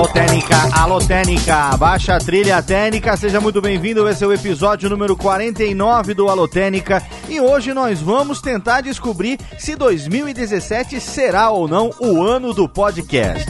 Alô Técnica, alô Técnica, baixa a trilha técnica, seja muito bem-vindo, esse é o episódio número 49 do Alô Técnica e hoje nós vamos tentar descobrir se 2017 será ou não o ano do podcast.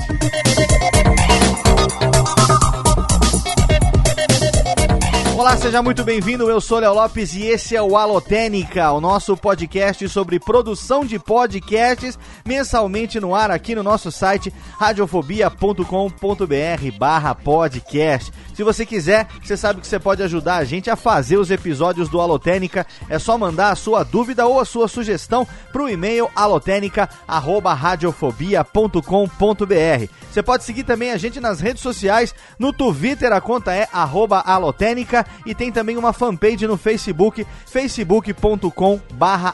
Olá, seja muito bem-vindo. Eu sou Léo Lopes e esse é o Alotênica, o nosso podcast sobre produção de podcasts, mensalmente no ar aqui no nosso site radiofobia.com.br/podcast. Se você quiser, você sabe que você pode ajudar a gente a fazer os episódios do Alotênica. É só mandar a sua dúvida ou a sua sugestão para o e-mail alotênica@radiofobia.com.br. Você pode seguir também a gente nas redes sociais. No Twitter a conta é @alotênica e tem também uma fanpage no Facebook, facebook.com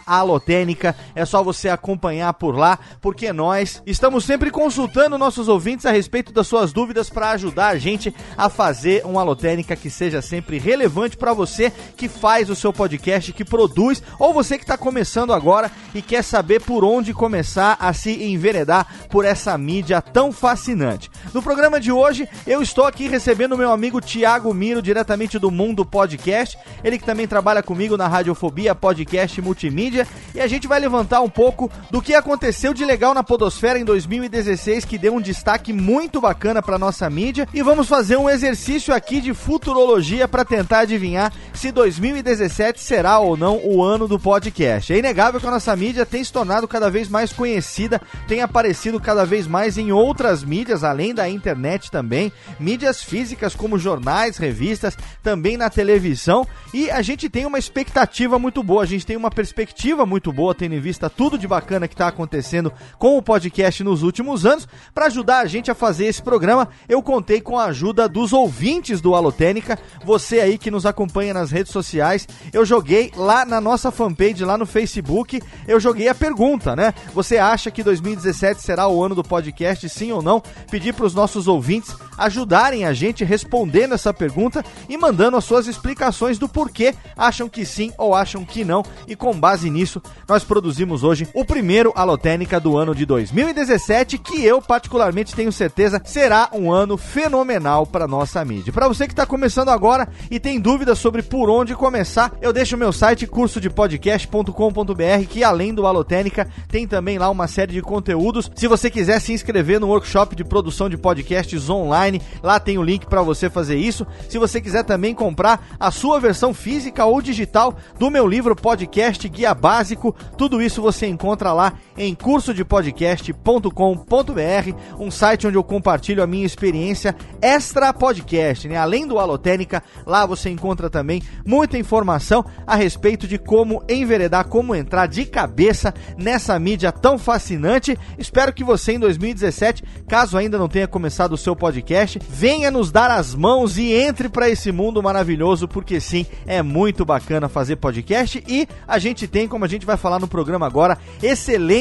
alotênica. É só você acompanhar por lá, porque nós estamos sempre consultando nossos ouvintes a respeito das suas dúvidas para ajudar a gente a fazer uma alotênica que seja sempre relevante para você que faz o seu podcast, que produz, ou você que está começando agora e quer saber por onde começar a se enveredar por essa mídia tão fascinante. No programa de hoje, eu estou aqui recebendo meu amigo Tiago Miro, diretamente do Mundo Podcast, ele que também trabalha comigo na Radiofobia Podcast Multimídia, e a gente vai levantar um pouco do que aconteceu de legal na Podosfera em 2016, que deu um destaque muito bacana para nossa mídia, e vamos fazer um exercício aqui de futurologia para tentar adivinhar se 2017 será ou não o ano do podcast. É inegável que a nossa mídia tem se tornado cada vez mais conhecida, tem aparecido cada vez mais em outras mídias, além da internet também, mídias físicas como jornais, revistas, também na televisão, e a gente tem uma expectativa muito boa, a gente tem uma perspectiva muito boa, tendo em vista tudo de bacana que está acontecendo com o podcast nos últimos anos. Para ajudar a gente a fazer esse programa, eu contei com a ajuda dos ouvintes do Alotênica, você aí que nos acompanha nas redes sociais, eu joguei lá na nossa fanpage, lá no Facebook, eu joguei a pergunta, né? Você acha que 2017 será o ano do podcast, sim ou não? Pedi para os nossos ouvintes ajudarem a gente respondendo essa pergunta e mandando as suas explicações do porquê acham que sim ou acham que não. E com base nisso, nós produzimos hoje o primeiro Alotênica do ano de 2017, que eu particularmente tenho certeza será um ano fenomenal para nossa mídia. Para você que está começando agora e tem dúvidas sobre por onde começar, eu deixo o meu site cursodepodcast.com.br, que além do Alotênica, tem também lá uma série de conteúdos. Se você quiser se inscrever no workshop de produção de podcasts online, lá tem o link para você fazer isso. Se você quiser também comprar a sua versão física ou digital do meu livro Podcast Guia Básico, tudo isso você encontra lá em cursodepodcast.com.br, um site onde eu compartilho a minha experiência extra podcast, né? Além do Alotênica, lá você encontra também muita informação a respeito de como enveredar, como entrar de cabeça nessa mídia tão fascinante. Espero que você em 2017, caso ainda não tenha começado o seu podcast, venha nos dar as mãos e entre para esse mundo maravilhoso, porque sim, é muito bacana fazer podcast e a gente tem, como a gente vai falar no programa agora,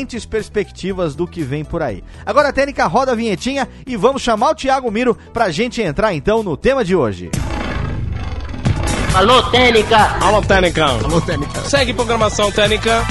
excelentes perspectivas do que vem por aí. Agora a técnica roda a vinhetinha e vamos chamar o Thiago Miro pra gente entrar então no tema de hoje. Alô, Técnica! Alô, Técnica. Alô, Técnica. Segue programação Técnica.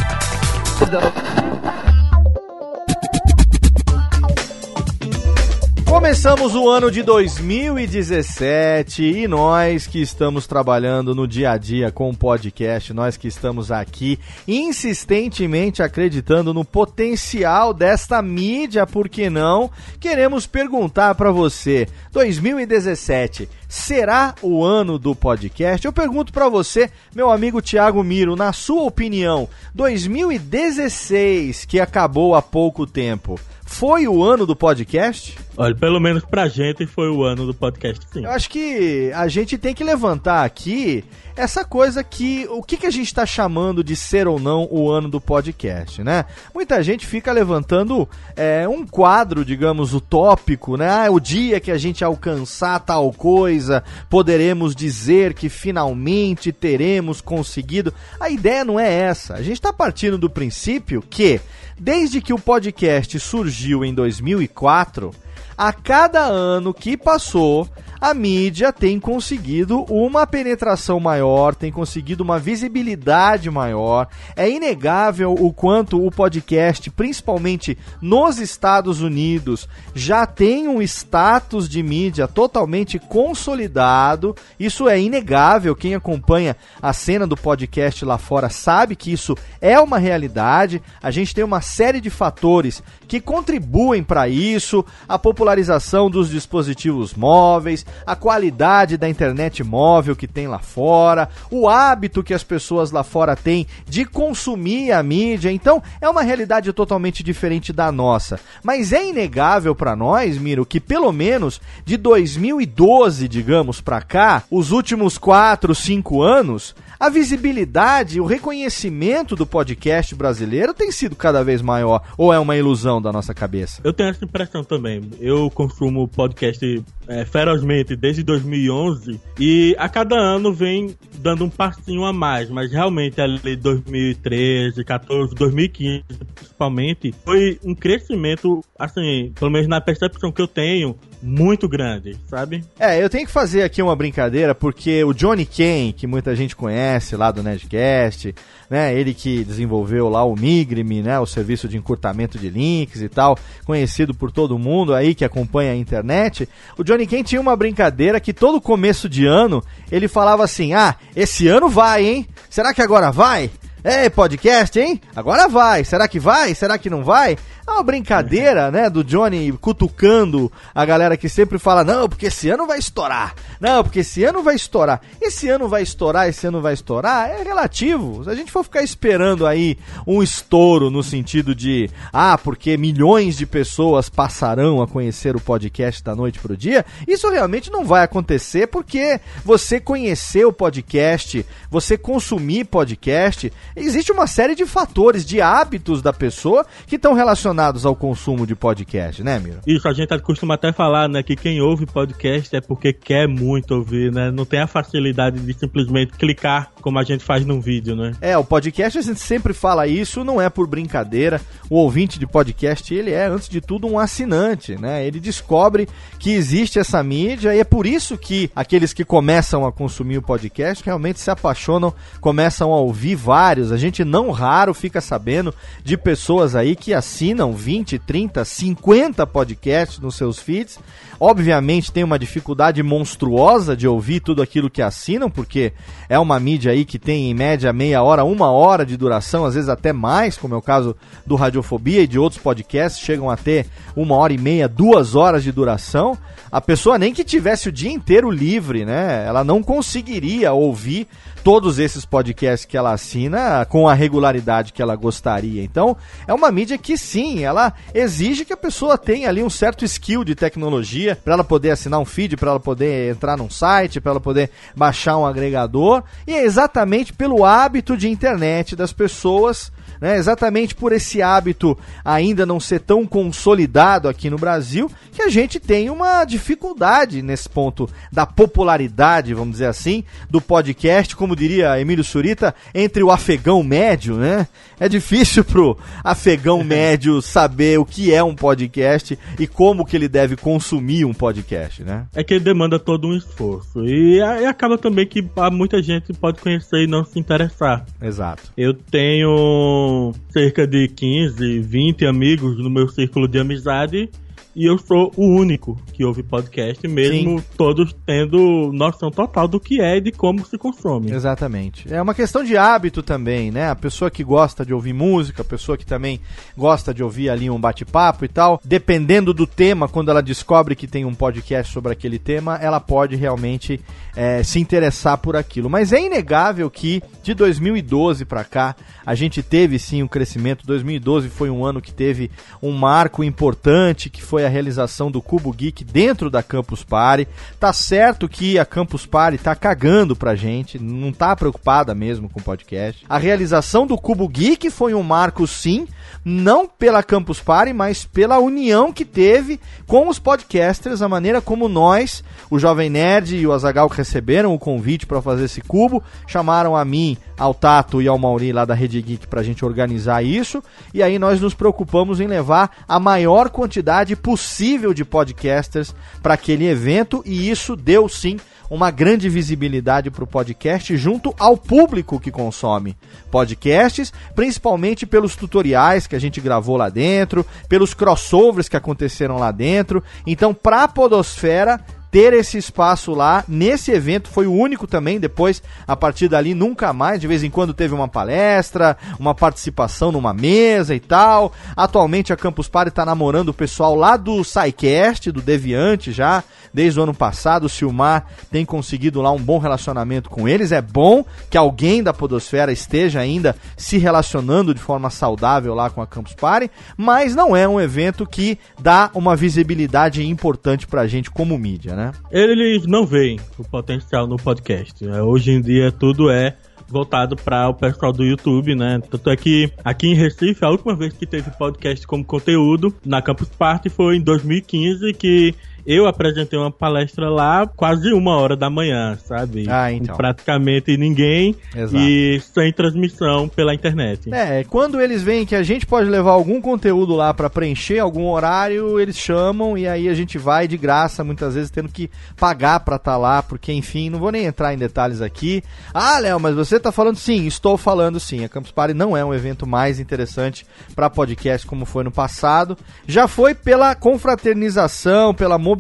Começamos o ano de 2017 e nós que estamos trabalhando no dia a dia com o podcast, nós que estamos aqui insistentemente acreditando no potencial desta mídia, por que não? Queremos perguntar para você, 2017 será o ano do podcast? Eu pergunto para você, meu amigo Thiago Miro, na sua opinião, 2016 que acabou há pouco tempo, foi o ano do podcast? Olha, pelo menos pra gente foi o ano do podcast, sim. Eu acho que a gente tem que levantar aqui essa coisa que o que, que a gente está chamando de ser ou não o ano do podcast, né? Muita gente fica levantando é, um quadro, digamos, utópico, né? Ah, o dia que a gente alcançar tal coisa, poderemos dizer que finalmente teremos conseguido. A ideia não é essa. A gente está partindo do princípio que desde que o podcast surgiu em 2004 a cada ano que passou, a mídia tem conseguido uma penetração maior, tem conseguido uma visibilidade maior. É inegável o quanto o podcast, principalmente nos Estados Unidos, já tem um status de mídia totalmente consolidado. Isso é inegável. Quem acompanha a cena do podcast lá fora sabe que isso é uma realidade. A gente tem uma série de fatores que contribuem para isso, a popularização dos dispositivos móveis, a qualidade da internet móvel que tem lá fora, o hábito que as pessoas lá fora têm de consumir a mídia. Então, é uma realidade totalmente diferente da nossa. Mas é inegável para nós, Miro, que pelo menos de 2012, digamos, para cá, os últimos 4, 5 anos, a visibilidade, o reconhecimento do podcast brasileiro tem sido cada vez maior. Ou é uma ilusão da nossa cabeça? Eu tenho essa impressão também. Eu consumo podcast é, ferozmente desde 2011 e a cada ano vem dando um passinho a mais, mas realmente ali 2013, 14, 2015 principalmente foi um crescimento assim, pelo menos na percepção que eu tenho, muito grande, sabe? É, eu tenho que fazer aqui uma brincadeira porque o Johnny Kane, que muita gente conhece lá do Nerdcast, né, ele que desenvolveu lá o Migrime, né, o serviço de encurtamento de links e tal, conhecido por todo mundo aí que acompanha a internet, o Johnny Johnny Ken tinha uma brincadeira que todo começo de ano ele falava assim: Ah, esse ano vai, hein? Será que agora vai? É, podcast, hein? Agora vai. Será que vai? Será que não vai? É uma brincadeira, né, do Johnny cutucando a galera que sempre fala: não, porque esse ano vai estourar. Não, porque esse ano vai estourar. Esse ano vai estourar, esse ano vai estourar. É relativo. Se a gente for ficar esperando aí um estouro no sentido de, ah, porque milhões de pessoas passarão a conhecer o podcast da noite pro dia, isso realmente não vai acontecer porque você conhecer o podcast, você consumir podcast, existe uma série de fatores, de hábitos da pessoa que estão relacionados relacionados ao consumo de podcast, né, Miro? Isso, a gente costuma até falar, né, que quem ouve podcast é porque quer muito ouvir, né? Não tem a facilidade de simplesmente clicar como a gente faz num vídeo, né? É, o podcast a gente sempre fala isso, não é por brincadeira. O ouvinte de podcast, ele é, antes de tudo, um assinante, né? Ele descobre que existe essa mídia e é por isso que aqueles que começam a consumir o podcast realmente se apaixonam, começam a ouvir vários. A gente não raro fica sabendo de pessoas aí que assinam assinam 20, 30, 50 podcasts nos seus feeds. Obviamente tem uma dificuldade monstruosa de ouvir tudo aquilo que assinam, porque é uma mídia aí que tem em média meia hora, uma hora de duração, às vezes até mais, como é o caso do Radiofobia e de outros podcasts, chegam a ter uma hora e meia, duas horas de duração. A pessoa nem que tivesse o dia inteiro livre, né? Ela não conseguiria ouvir todos esses podcasts que ela assina com a regularidade que ela gostaria. Então, é uma mídia que sim, ela exige que a pessoa tenha ali um certo skill de tecnologia para ela poder assinar um feed, para ela poder entrar num site, para ela poder baixar um agregador. E é exatamente pelo hábito de internet das pessoas né? Exatamente por esse hábito ainda não ser tão consolidado aqui no Brasil, que a gente tem uma dificuldade nesse ponto da popularidade, vamos dizer assim, do podcast, como diria Emílio Surita, entre o afegão médio, né? É difícil pro afegão médio saber o que é um podcast e como que ele deve consumir um podcast, né? É que ele demanda todo um esforço. E, e acaba também que muita gente pode conhecer e não se interessar. Exato. Eu tenho cerca de 15, 20 amigos no meu círculo de amizade e eu sou o único que ouve podcast, mesmo Sim. todos tendo noção total do que é e de como se consome. Exatamente. É uma questão de hábito também, né? A pessoa que gosta de ouvir música, a pessoa que também gosta de ouvir ali um bate-papo e tal, dependendo do tema, quando ela descobre que tem um podcast sobre aquele tema, ela pode realmente é, se interessar por aquilo. Mas é inegável que de 2012 para cá a gente teve sim um crescimento. 2012 foi um ano que teve um marco importante, que foi a realização do Cubo Geek dentro da Campus Party. Tá certo que a Campus Party tá cagando pra gente, não tá preocupada mesmo com o podcast. A realização do Cubo Geek foi um marco sim, não pela Campus Party, mas pela união que teve com os podcasters, a maneira como nós, o Jovem Nerd e o Azagal receberam o convite para fazer esse cubo, chamaram a mim, ao Tato e ao Mauri lá da Rede Geek para a gente organizar isso, e aí nós nos preocupamos em levar a maior quantidade possível de podcasters para aquele evento, e isso deu sim uma grande visibilidade para o podcast junto ao público que consome podcasts, principalmente pelos tutoriais que a gente gravou lá dentro, pelos crossovers que aconteceram lá dentro. Então, para a Podosfera, ter esse espaço lá. Nesse evento foi o único também, depois, a partir dali, nunca mais. De vez em quando teve uma palestra, uma participação numa mesa e tal. Atualmente a Campus Party está namorando o pessoal lá do SciCast, do Deviante já. Desde o ano passado, o Silmar tem conseguido lá um bom relacionamento com eles. É bom que alguém da Podosfera esteja ainda se relacionando de forma saudável lá com a Campus Party, mas não é um evento que dá uma visibilidade importante pra gente como mídia, né? Eles não veem o potencial no podcast. Né? Hoje em dia tudo é voltado para o pessoal do YouTube, né? Tanto é que aqui em Recife, a última vez que teve podcast como conteúdo na Campus Party foi em 2015, que eu apresentei uma palestra lá quase uma hora da manhã, sabe? Ah, então. Com praticamente ninguém Exato. e sem transmissão pela internet. É, quando eles veem que a gente pode levar algum conteúdo lá para preencher algum horário, eles chamam e aí a gente vai de graça, muitas vezes tendo que pagar para estar tá lá, porque enfim, não vou nem entrar em detalhes aqui. Ah, Léo, mas você tá falando sim, estou falando sim. A Campus Party não é um evento mais interessante para podcast como foi no passado. Já foi pela confraternização, pela mobilização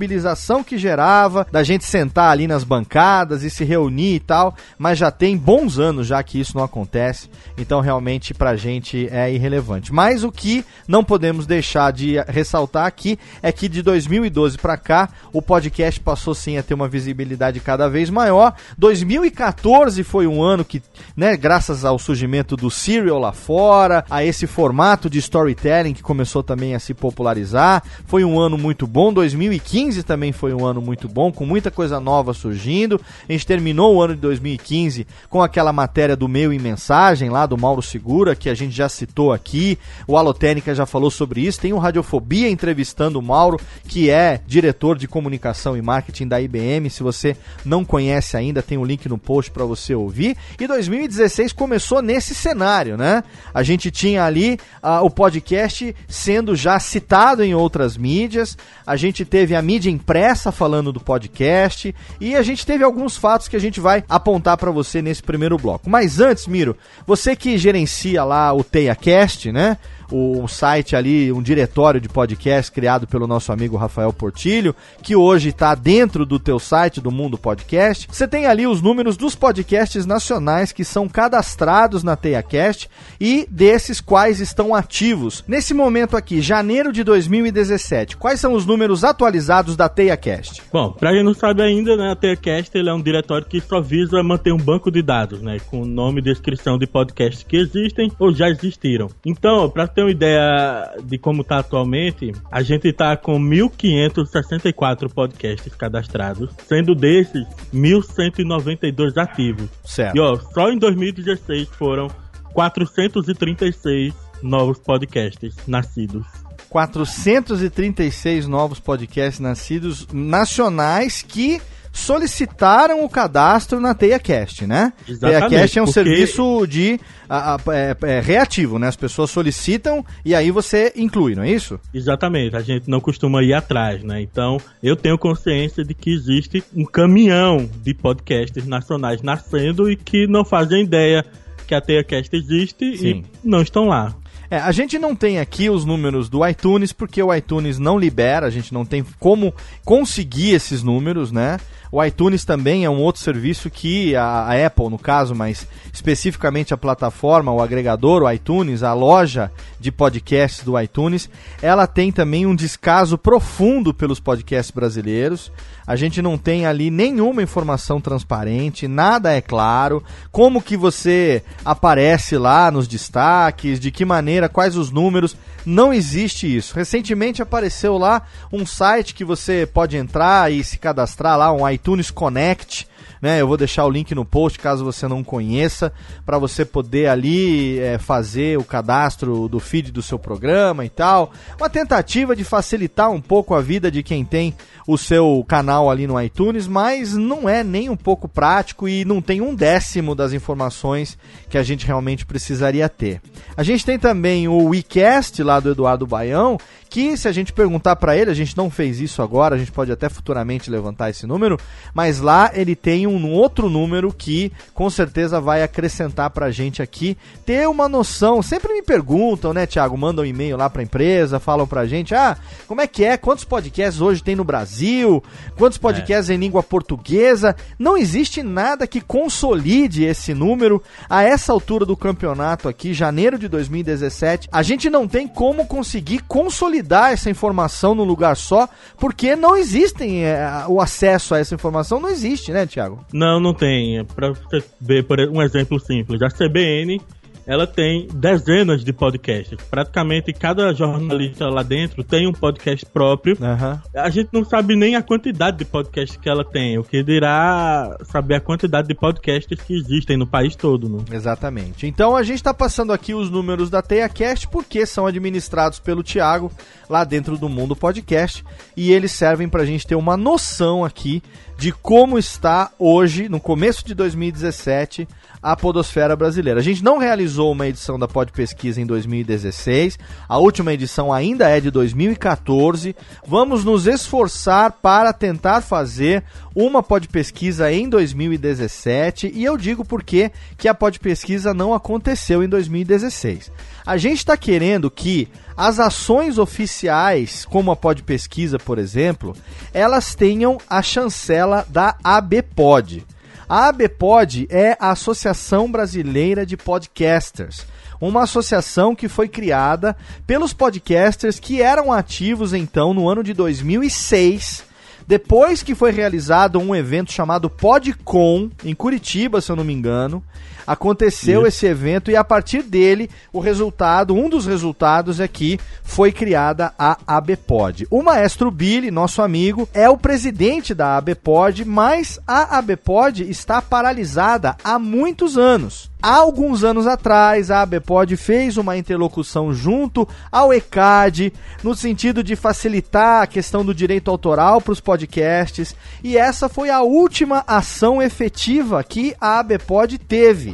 que gerava, da gente sentar ali nas bancadas e se reunir e tal, mas já tem bons anos já que isso não acontece, então realmente pra gente é irrelevante. Mas o que não podemos deixar de ressaltar aqui é que de 2012 para cá, o podcast passou sim a ter uma visibilidade cada vez maior. 2014 foi um ano que, né, graças ao surgimento do Serial lá fora, a esse formato de storytelling que começou também a se popularizar, foi um ano muito bom. 2015 2015 também foi um ano muito bom, com muita coisa nova surgindo. A gente terminou o ano de 2015 com aquela matéria do Meio em Mensagem, lá do Mauro Segura, que a gente já citou aqui. O Alotênica já falou sobre isso. Tem o Radiofobia entrevistando o Mauro, que é diretor de comunicação e marketing da IBM. Se você não conhece ainda, tem o um link no post para você ouvir. E 2016 começou nesse cenário, né? A gente tinha ali uh, o podcast sendo já citado em outras mídias. A gente teve a mídia mídia impressa falando do podcast e a gente teve alguns fatos que a gente vai apontar para você nesse primeiro bloco. Mas antes, Miro, você que gerencia lá o TeiaCast, né? Um site ali, um diretório de podcast criado pelo nosso amigo Rafael Portilho, que hoje está dentro do teu site do Mundo Podcast. Você tem ali os números dos podcasts nacionais que são cadastrados na TeiaCast e desses quais estão ativos. Nesse momento aqui, janeiro de 2017, quais são os números atualizados da TeiaCast? Bom, para quem não sabe ainda, né, a TeiaCast ele é um diretório que só visa manter um banco de dados, né, com nome e descrição de podcasts que existem ou já existiram. Então, para ter uma ideia de como tá atualmente, a gente tá com 1.564 podcasts cadastrados, sendo desses 1.192 ativos. Certo. E ó, só em 2016 foram 436 novos podcasts nascidos. 436 novos podcasts nascidos nacionais que solicitaram o cadastro na TeiaCast, né? Exatamente, TeiaCast é um porque... serviço de a, a, é, é reativo, né? As pessoas solicitam e aí você inclui, não é isso? Exatamente, a gente não costuma ir atrás, né? Então, eu tenho consciência de que existe um caminhão de podcasts nacionais nascendo e que não fazem ideia que a TeiaCast existe Sim. e não estão lá. É, a gente não tem aqui os números do iTunes porque o iTunes não libera, a gente não tem como conseguir esses números, né? O iTunes também é um outro serviço que a, a Apple, no caso, mas especificamente a plataforma, o agregador, o iTunes, a loja de podcasts do iTunes, ela tem também um descaso profundo pelos podcasts brasileiros. A gente não tem ali nenhuma informação transparente, nada é claro, como que você aparece lá nos destaques, de que maneira, quais os números, não existe isso. Recentemente apareceu lá um site que você pode entrar e se cadastrar lá, um iTunes Connect, né? Eu vou deixar o link no post caso você não conheça, para você poder ali é, fazer o cadastro do feed do seu programa e tal. Uma tentativa de facilitar um pouco a vida de quem tem o seu canal ali no iTunes, mas não é nem um pouco prático e não tem um décimo das informações que a gente realmente precisaria ter. A gente tem também o WeCast lá do Eduardo Baião, que se a gente perguntar para ele, a gente não fez isso agora, a gente pode até futuramente levantar esse número, mas lá ele tem um outro número que com certeza vai acrescentar pra gente aqui ter uma noção. Sempre me perguntam, né, Thiago, mandam um e-mail lá pra empresa, falam pra gente: "Ah, como é que é? Quantos podcasts hoje tem no Brasil? Quantos podcasts é. em língua portuguesa?" Não existe nada que consolide esse número a essa altura do campeonato aqui, janeiro de 2017. A gente não tem como conseguir consolidar consolidar essa informação num lugar só, porque não existem é, o acesso a essa informação não existe, né, Tiago? Não, não tem. Para você ver por um exemplo simples, a CBN ela tem dezenas de podcasts. Praticamente cada jornalista lá dentro tem um podcast próprio. Uhum. A gente não sabe nem a quantidade de podcasts que ela tem. O que dirá saber a quantidade de podcasts que existem no país todo. Né? Exatamente. Então a gente está passando aqui os números da TeiaCast porque são administrados pelo Thiago lá dentro do mundo podcast e eles servem para a gente ter uma noção aqui de como está hoje, no começo de 2017, a podosfera brasileira. A gente não realizou uma edição da Pod Pesquisa em 2016, a última edição ainda é de 2014. Vamos nos esforçar para tentar fazer uma Pod Pesquisa em 2017 e eu digo porque que a Pod Pesquisa não aconteceu em 2016. A gente está querendo que as ações oficiais, como a Pod Pesquisa, por exemplo, elas tenham a chancela da ABPOD. A ABPOD é a Associação Brasileira de Podcasters, uma associação que foi criada pelos podcasters que eram ativos então no ano de 2006. Depois que foi realizado um evento chamado PodCon em Curitiba, se eu não me engano, aconteceu Isso. esse evento e a partir dele, o resultado, um dos resultados é que foi criada a ABPOD. O maestro Billy, nosso amigo, é o presidente da ABPOD, mas a ABPOD está paralisada há muitos anos. Há alguns anos atrás, a ABPOD fez uma interlocução junto ao ECAD, no sentido de facilitar a questão do direito autoral para os podcasts, e essa foi a última ação efetiva que a ABPOD teve.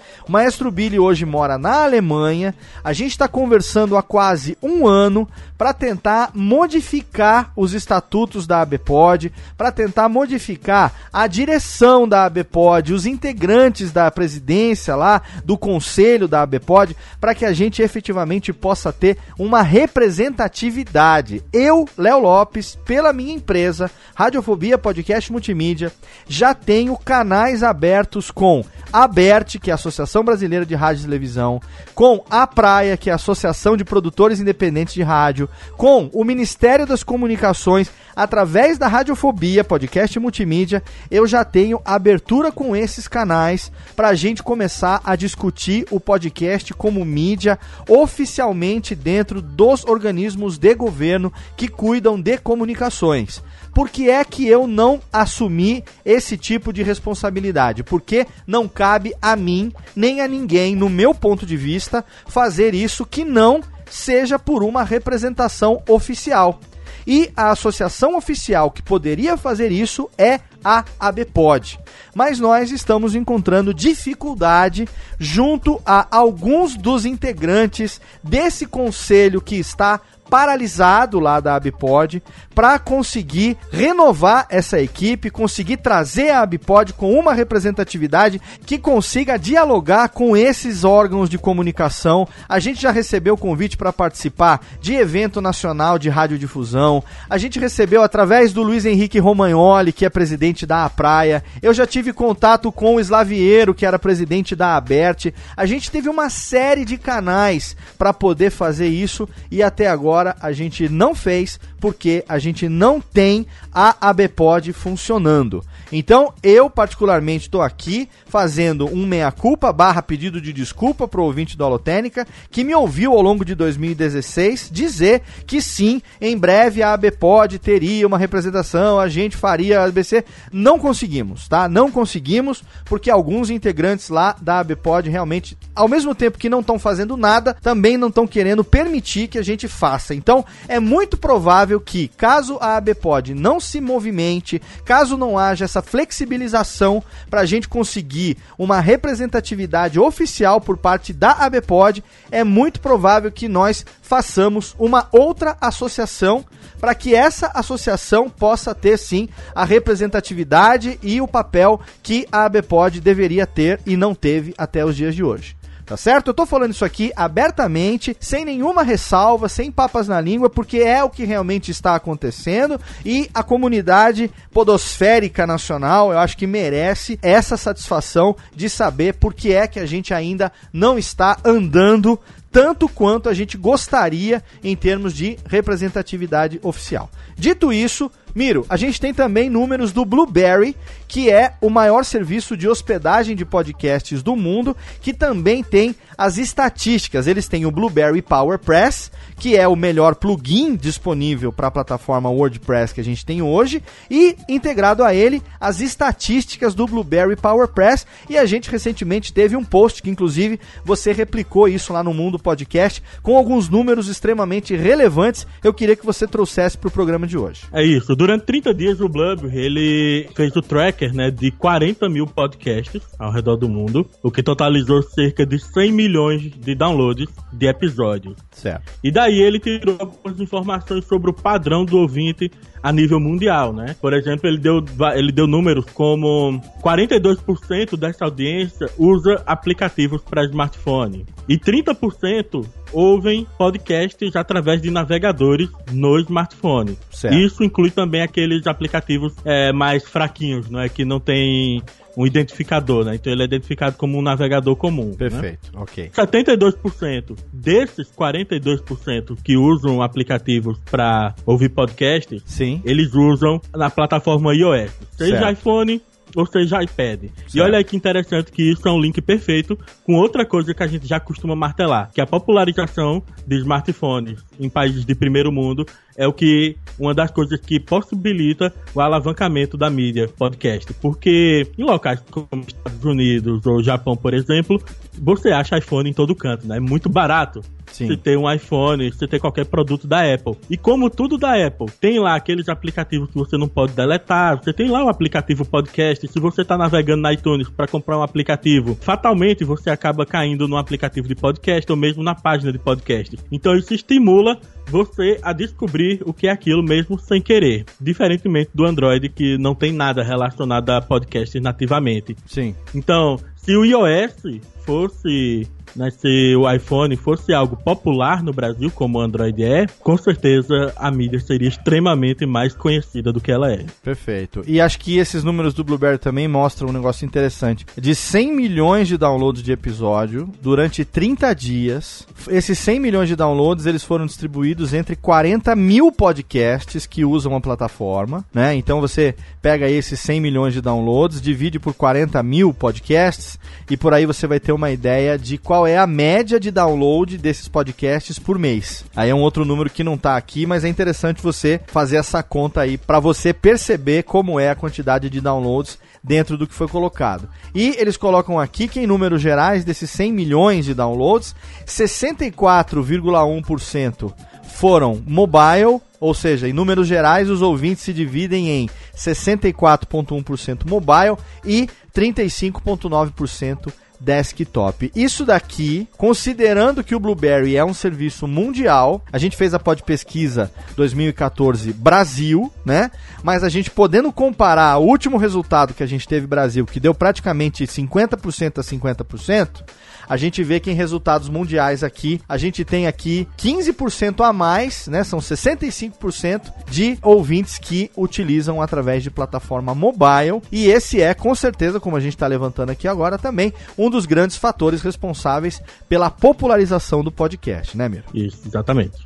O maestro Billy hoje mora na Alemanha. A gente está conversando há quase um ano para tentar modificar os estatutos da ABPOD, para tentar modificar a direção da ABPOD, os integrantes da presidência lá, do conselho da ABPOD, para que a gente efetivamente possa ter uma representatividade. Eu, Léo Lopes, pela minha empresa, Radiofobia Podcast Multimídia, já tenho canais abertos com ABERT, que é a Associação Brasileira de Rádio e Televisão, com a Praia, que é a Associação de Produtores Independentes de Rádio, com o Ministério das Comunicações, através da Radiofobia, podcast multimídia, eu já tenho abertura com esses canais para a gente começar a discutir o podcast como mídia oficialmente dentro dos organismos de governo que cuidam de comunicações. Por que é que eu não assumi esse tipo de responsabilidade? Porque não cabe a mim, nem a ninguém, no meu ponto de vista, fazer isso que não seja por uma representação oficial. E a associação oficial que poderia fazer isso é a ABPOD. Mas nós estamos encontrando dificuldade junto a alguns dos integrantes desse conselho que está paralisado lá da Abpod para conseguir renovar essa equipe, conseguir trazer a Abpod com uma representatividade que consiga dialogar com esses órgãos de comunicação. A gente já recebeu convite para participar de evento nacional de radiodifusão. A gente recebeu através do Luiz Henrique Romagnoli, que é presidente da Praia. Eu já tive contato com o Slaviero, que era presidente da Aberte. A gente teve uma série de canais para poder fazer isso e até agora a gente não fez porque a gente não tem a ABPOD funcionando. Então, eu particularmente estou aqui fazendo um meia-culpa barra pedido de desculpa para o ouvinte do Alotênica, que me ouviu ao longo de 2016 dizer que sim, em breve a ABPOD teria uma representação, a gente faria a ABC. Não conseguimos, tá? Não conseguimos, porque alguns integrantes lá da ABPOD realmente, ao mesmo tempo que não estão fazendo nada, também não estão querendo permitir que a gente faça. Então, é muito provável que, caso a ABPOD não se movimente, caso não haja essa flexibilização para a gente conseguir uma representatividade oficial por parte da ABPOD, é muito provável que nós façamos uma outra associação para que essa associação possa ter sim a representatividade e o papel que a ABPOD deveria ter e não teve até os dias de hoje. Tá certo? Eu tô falando isso aqui abertamente, sem nenhuma ressalva, sem papas na língua, porque é o que realmente está acontecendo e a comunidade podosférica nacional, eu acho que merece essa satisfação de saber por que é que a gente ainda não está andando tanto quanto a gente gostaria em termos de representatividade oficial. Dito isso, Miro, a gente tem também números do Blueberry, que é o maior serviço de hospedagem de podcasts do mundo, que também tem as estatísticas. Eles têm o Blueberry PowerPress, que é o melhor plugin disponível para a plataforma WordPress que a gente tem hoje, e integrado a ele as estatísticas do Blueberry PowerPress. E a gente recentemente teve um post que, inclusive, você replicou isso lá no Mundo Podcast com alguns números extremamente relevantes. Eu queria que você trouxesse para o programa de hoje. É isso. Durante 30 dias, o Blub ele fez o tracker né, de 40 mil podcasts ao redor do mundo, o que totalizou cerca de 100 milhões de downloads de episódios. Certo. E daí ele tirou algumas informações sobre o padrão do ouvinte a nível mundial, né? Por exemplo, ele deu, ele deu números como 42% dessa audiência usa aplicativos para smartphone e 30% ouvem podcasts através de navegadores no smartphone. Certo. Isso inclui também aqueles aplicativos é, mais fraquinhos, não é que não tem um identificador, né? Então ele é identificado como um navegador comum. Perfeito, né? ok. 72% desses 42% que usam aplicativos para ouvir podcast, Sim. eles usam na plataforma iOS, seja Certo. iPhone ou seja iPad. E Certo. olha aí que interessante que isso é um link perfeito com outra coisa que a gente já costuma martelar, que é a popularização de smartphones em países de primeiro mundo é o que uma das coisas que possibilita o alavancamento da mídia podcast, porque em locais como Estados Unidos ou Japão, por exemplo, você acha iPhone em todo canto, né? É muito barato. Sim. Você ter um iPhone, você ter qualquer produto da Apple. E como tudo da Apple, tem lá aqueles aplicativos que você não pode deletar, você tem lá o aplicativo podcast. Se você tá navegando na iTunes para comprar um aplicativo, fatalmente você acaba caindo no aplicativo de podcast ou mesmo na página de podcast. Então isso estimula você a descobrir o que é aquilo mesmo sem querer. Diferentemente do Android, que não tem nada relacionado a podcast nativamente. Sim. Então, se o iOS fosse, se o iPhone fosse algo popular no Brasil, como o Android é, com certeza a mídia seria extremamente mais conhecida do que ela é. Perfeito. E acho que esses números do Blueberry também mostram um negócio interessante. De 100 milhões de downloads de episódio durante 30 dias, esses 100 milhões de downloads eles foram distribuídos entre 40 mil podcasts que usam a plataforma, né? Então você pega esses 100 milhões de downloads, divide por 40 mil podcasts e por aí você vai ter uma ideia de qual é a média de download desses podcasts por mês. Aí é um outro número que não tá aqui, mas é interessante você fazer essa conta aí para você perceber como é a quantidade de downloads dentro do que foi colocado. E eles colocam aqui que em números gerais desses 100 milhões de downloads, 64,1% foram mobile, ou seja, em números gerais os ouvintes se dividem em 64,1% mobile e 35,9% desktop. Isso daqui, considerando que o Blueberry é um serviço mundial, a gente fez a pod pesquisa 2014 Brasil, né? Mas a gente podendo comparar o último resultado que a gente teve Brasil, que deu praticamente 50% a 50%, a gente vê que em resultados mundiais aqui, a gente tem aqui 15% a mais, né? São 65% de ouvintes que utilizam através de plataforma mobile. E esse é, com certeza, como a gente está levantando aqui agora, também um dos grandes fatores responsáveis pela popularização do podcast, né, Miro? Isso, exatamente.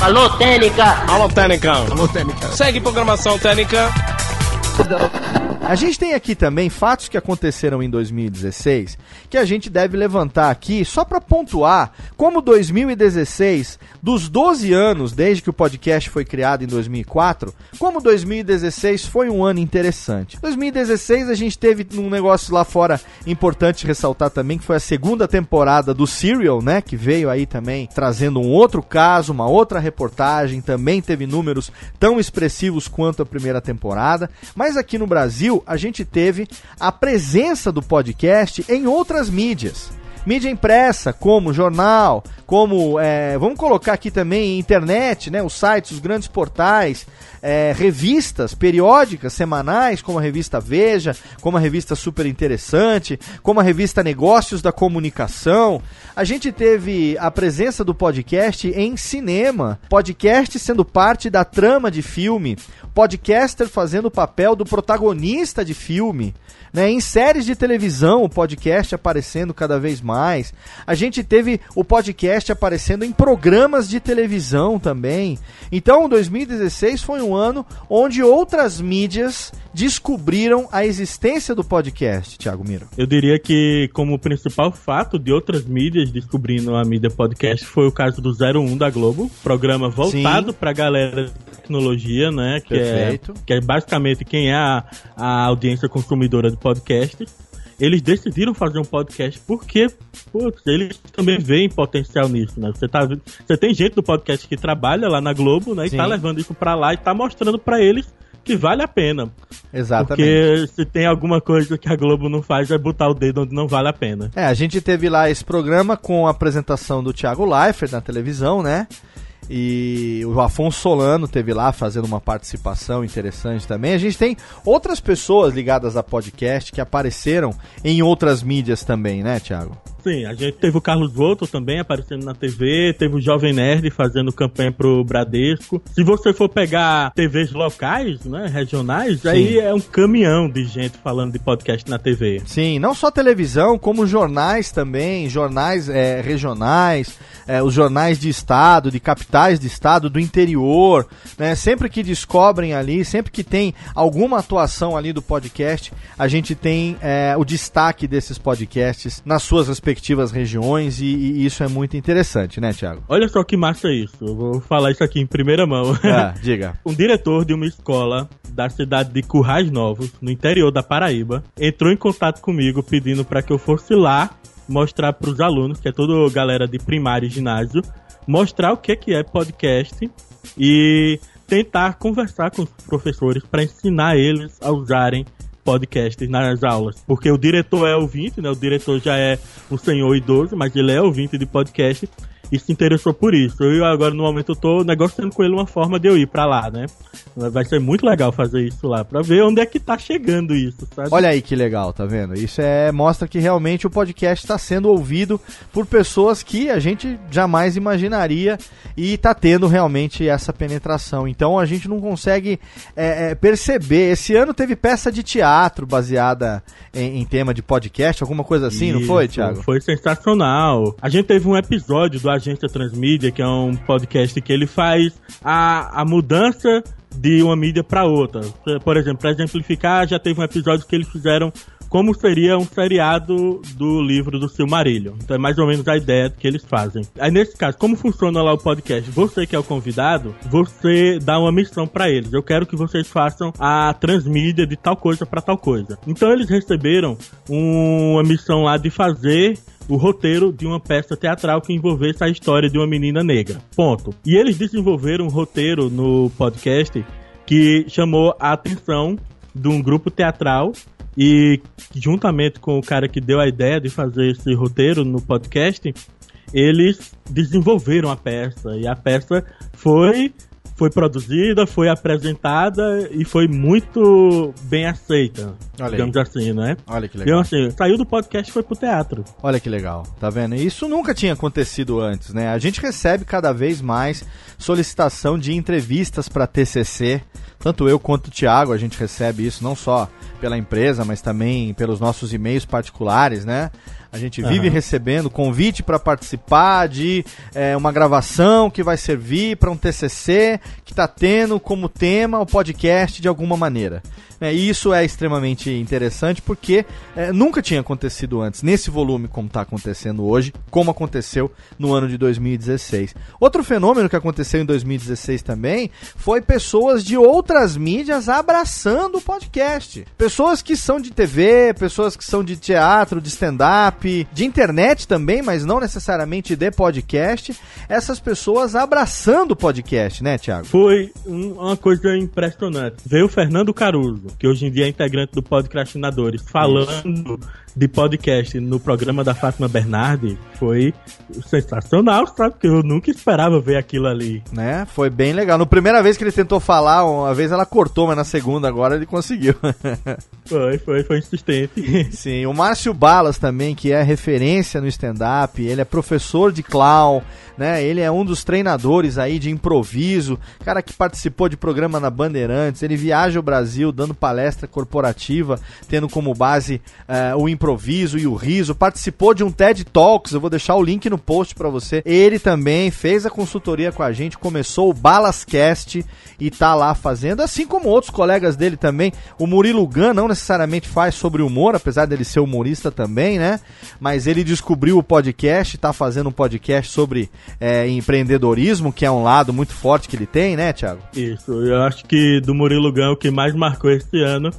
Alô, Técnica! Alô, Técnica! Alô, Técnica! Segue programação Técnica! A gente tem aqui também fatos que aconteceram em 2016 que a gente deve levantar aqui só para pontuar como 2016, dos 12 anos desde que o podcast foi criado em 2004, como 2016 foi um ano interessante. 2016 a gente teve um negócio lá fora importante ressaltar também que foi a segunda temporada do Serial, né, que veio aí também trazendo um outro caso, uma outra reportagem, também teve números tão expressivos quanto a primeira temporada, mas aqui no Brasil a gente teve a presença do podcast em outras mídias. Mídia impressa, como jornal, como é, vamos colocar aqui também internet, né, os sites, os grandes portais, é, revistas periódicas, semanais, como a revista Veja, como a revista Super Interessante, como a revista Negócios da Comunicação. A gente teve a presença do podcast em cinema, podcast sendo parte da trama de filme, podcaster fazendo o papel do protagonista de filme. Né, em séries de televisão, o podcast aparecendo cada vez mais. A gente teve o podcast aparecendo em programas de televisão também. Então, 2016 foi um ano onde outras mídias descobriram a existência do podcast, Thiago Miro. Eu diria que, como principal fato de outras mídias descobrindo a mídia podcast, foi o caso do 01 da Globo, programa voltado para a galera tecnologia, né? Que Perfeito. É, que é basicamente quem é a, a audiência consumidora de podcast. Eles decidiram fazer um podcast porque putz, eles também veem potencial nisso, né? Você, tá, você tem gente do podcast que trabalha lá na Globo, né? E tá levando isso pra lá e tá mostrando para eles que vale a pena. Exatamente. Porque se tem alguma coisa que a Globo não faz é botar o dedo onde não vale a pena. É, a gente teve lá esse programa com a apresentação do Thiago Leifert na televisão, né? E o Afonso Solano teve lá fazendo uma participação interessante também. A gente tem outras pessoas ligadas a podcast que apareceram em outras mídias também, né, Thiago? Sim, a gente teve o Carlos Volto também aparecendo na TV, teve o Jovem Nerd fazendo campanha pro Bradesco. Se você for pegar TVs locais, né, regionais, Sim. aí é um caminhão de gente falando de podcast na TV. Sim, não só televisão, como jornais também, jornais é, regionais, é, os jornais de estado, de capitais de estado, do interior, né? Sempre que descobrem ali, sempre que tem alguma atuação ali do podcast, a gente tem é, o destaque desses podcasts nas suas respectivas regiões e, e, isso é muito interessante, né, Thiago? Olha só que massa isso. Eu vou falar isso aqui em primeira mão. Ah, diga. um diretor de uma escola da cidade de Currais Novos, no interior da Paraíba, entrou em contato comigo pedindo para que eu fosse lá mostrar para os alunos, que é toda galera de primário e ginásio, mostrar o que, que é podcast e tentar conversar com os professores para ensinar eles a usarem podcasts nas aulas. Porque o diretor é ouvinte, né? O diretor já é um senhor idoso, mas ele é ouvinte de podcast e se interessou por isso. Eu agora no momento eu tô negociando com ele uma forma de eu ir para lá, né? Vai ser muito legal fazer isso lá para ver onde é que tá chegando isso, sabe? Olha aí que legal, tá vendo? Isso é mostra que realmente o podcast está sendo ouvido por pessoas que a gente jamais imaginaria e tá tendo realmente essa penetração. Então a gente não consegue é, é, perceber. Esse ano teve peça de teatro baseada em, em tema de podcast, alguma coisa assim, isso, não foi, Thiago? Foi sensacional. A gente teve um episódio do Agência Transmídia, que é um podcast que ele faz a, a mudança de uma mídia para outra. Por exemplo, para exemplificar, já teve um episódio que eles fizeram como seria um seriado do livro do Silmarillion. Então é mais ou menos a ideia que eles fazem. Aí nesse caso, como funciona lá o podcast? Você que é o convidado, você dá uma missão para eles. Eu quero que vocês façam a transmídia de tal coisa para tal coisa. Então eles receberam uma missão lá de fazer o roteiro de uma peça teatral que envolvesse a história de uma menina negra. Ponto. E eles desenvolveram um roteiro no podcast que chamou a atenção de um grupo teatral E juntamente com o cara que deu a ideia de fazer esse roteiro no podcast, eles desenvolveram a peça. E a peça foi foi produzida, foi apresentada e foi muito bem aceita. Olha digamos aí. assim, né? Olha que legal. assim, saiu do podcast e foi pro teatro. Olha que legal, tá vendo? Isso nunca tinha acontecido antes, né? A gente recebe cada vez mais solicitação de entrevistas para TCC. Tanto eu quanto o Thiago, a gente recebe isso não só pela empresa, mas também pelos nossos e-mails particulares, né? A gente vive uhum. recebendo convite para participar de é, uma gravação que vai servir para um TCC que está tendo como tema o podcast de alguma maneira. É, e isso é extremamente interessante porque é, nunca tinha acontecido antes, nesse volume como está acontecendo hoje, como aconteceu no ano de 2016. Outro fenômeno que aconteceu em 2016 também foi pessoas de outras mídias abraçando o podcast. Pessoas que são de TV, pessoas que são de teatro, de stand-up, de internet também, mas não necessariamente de podcast. Essas pessoas abraçando o podcast, né, Thiago? Foi uma coisa impressionante. Veio o Fernando Caruso que hoje em dia é integrante do Podcastinadores, falando de podcast no programa da Fátima Bernardi, foi sensacional, sabe? Porque eu nunca esperava ver aquilo ali. Né? Foi bem legal. No primeira vez que ele tentou falar, uma vez ela cortou, mas na segunda agora ele conseguiu. foi, foi, foi insistente. Sim, o Márcio Balas também, que é referência no stand-up, ele é professor de clown, né? Ele é um dos treinadores aí de improviso, cara que participou de programa na Bandeirantes, ele viaja o Brasil dando palestra corporativa, tendo como base uh, o improviso e o riso, participou de um TED Talks, eu vou deixar o link no post para você. Ele também fez a consultoria com a gente, começou o Balascast e tá lá fazendo, assim como outros colegas dele também. O Murilo Gun não necessariamente faz sobre humor, apesar dele ser humorista também, né? Mas ele descobriu o podcast, tá fazendo um podcast sobre é, empreendedorismo, que é um lado muito forte que ele tem, né, Thiago? Isso, eu acho que do Murilo Gun o que mais marcou esse ano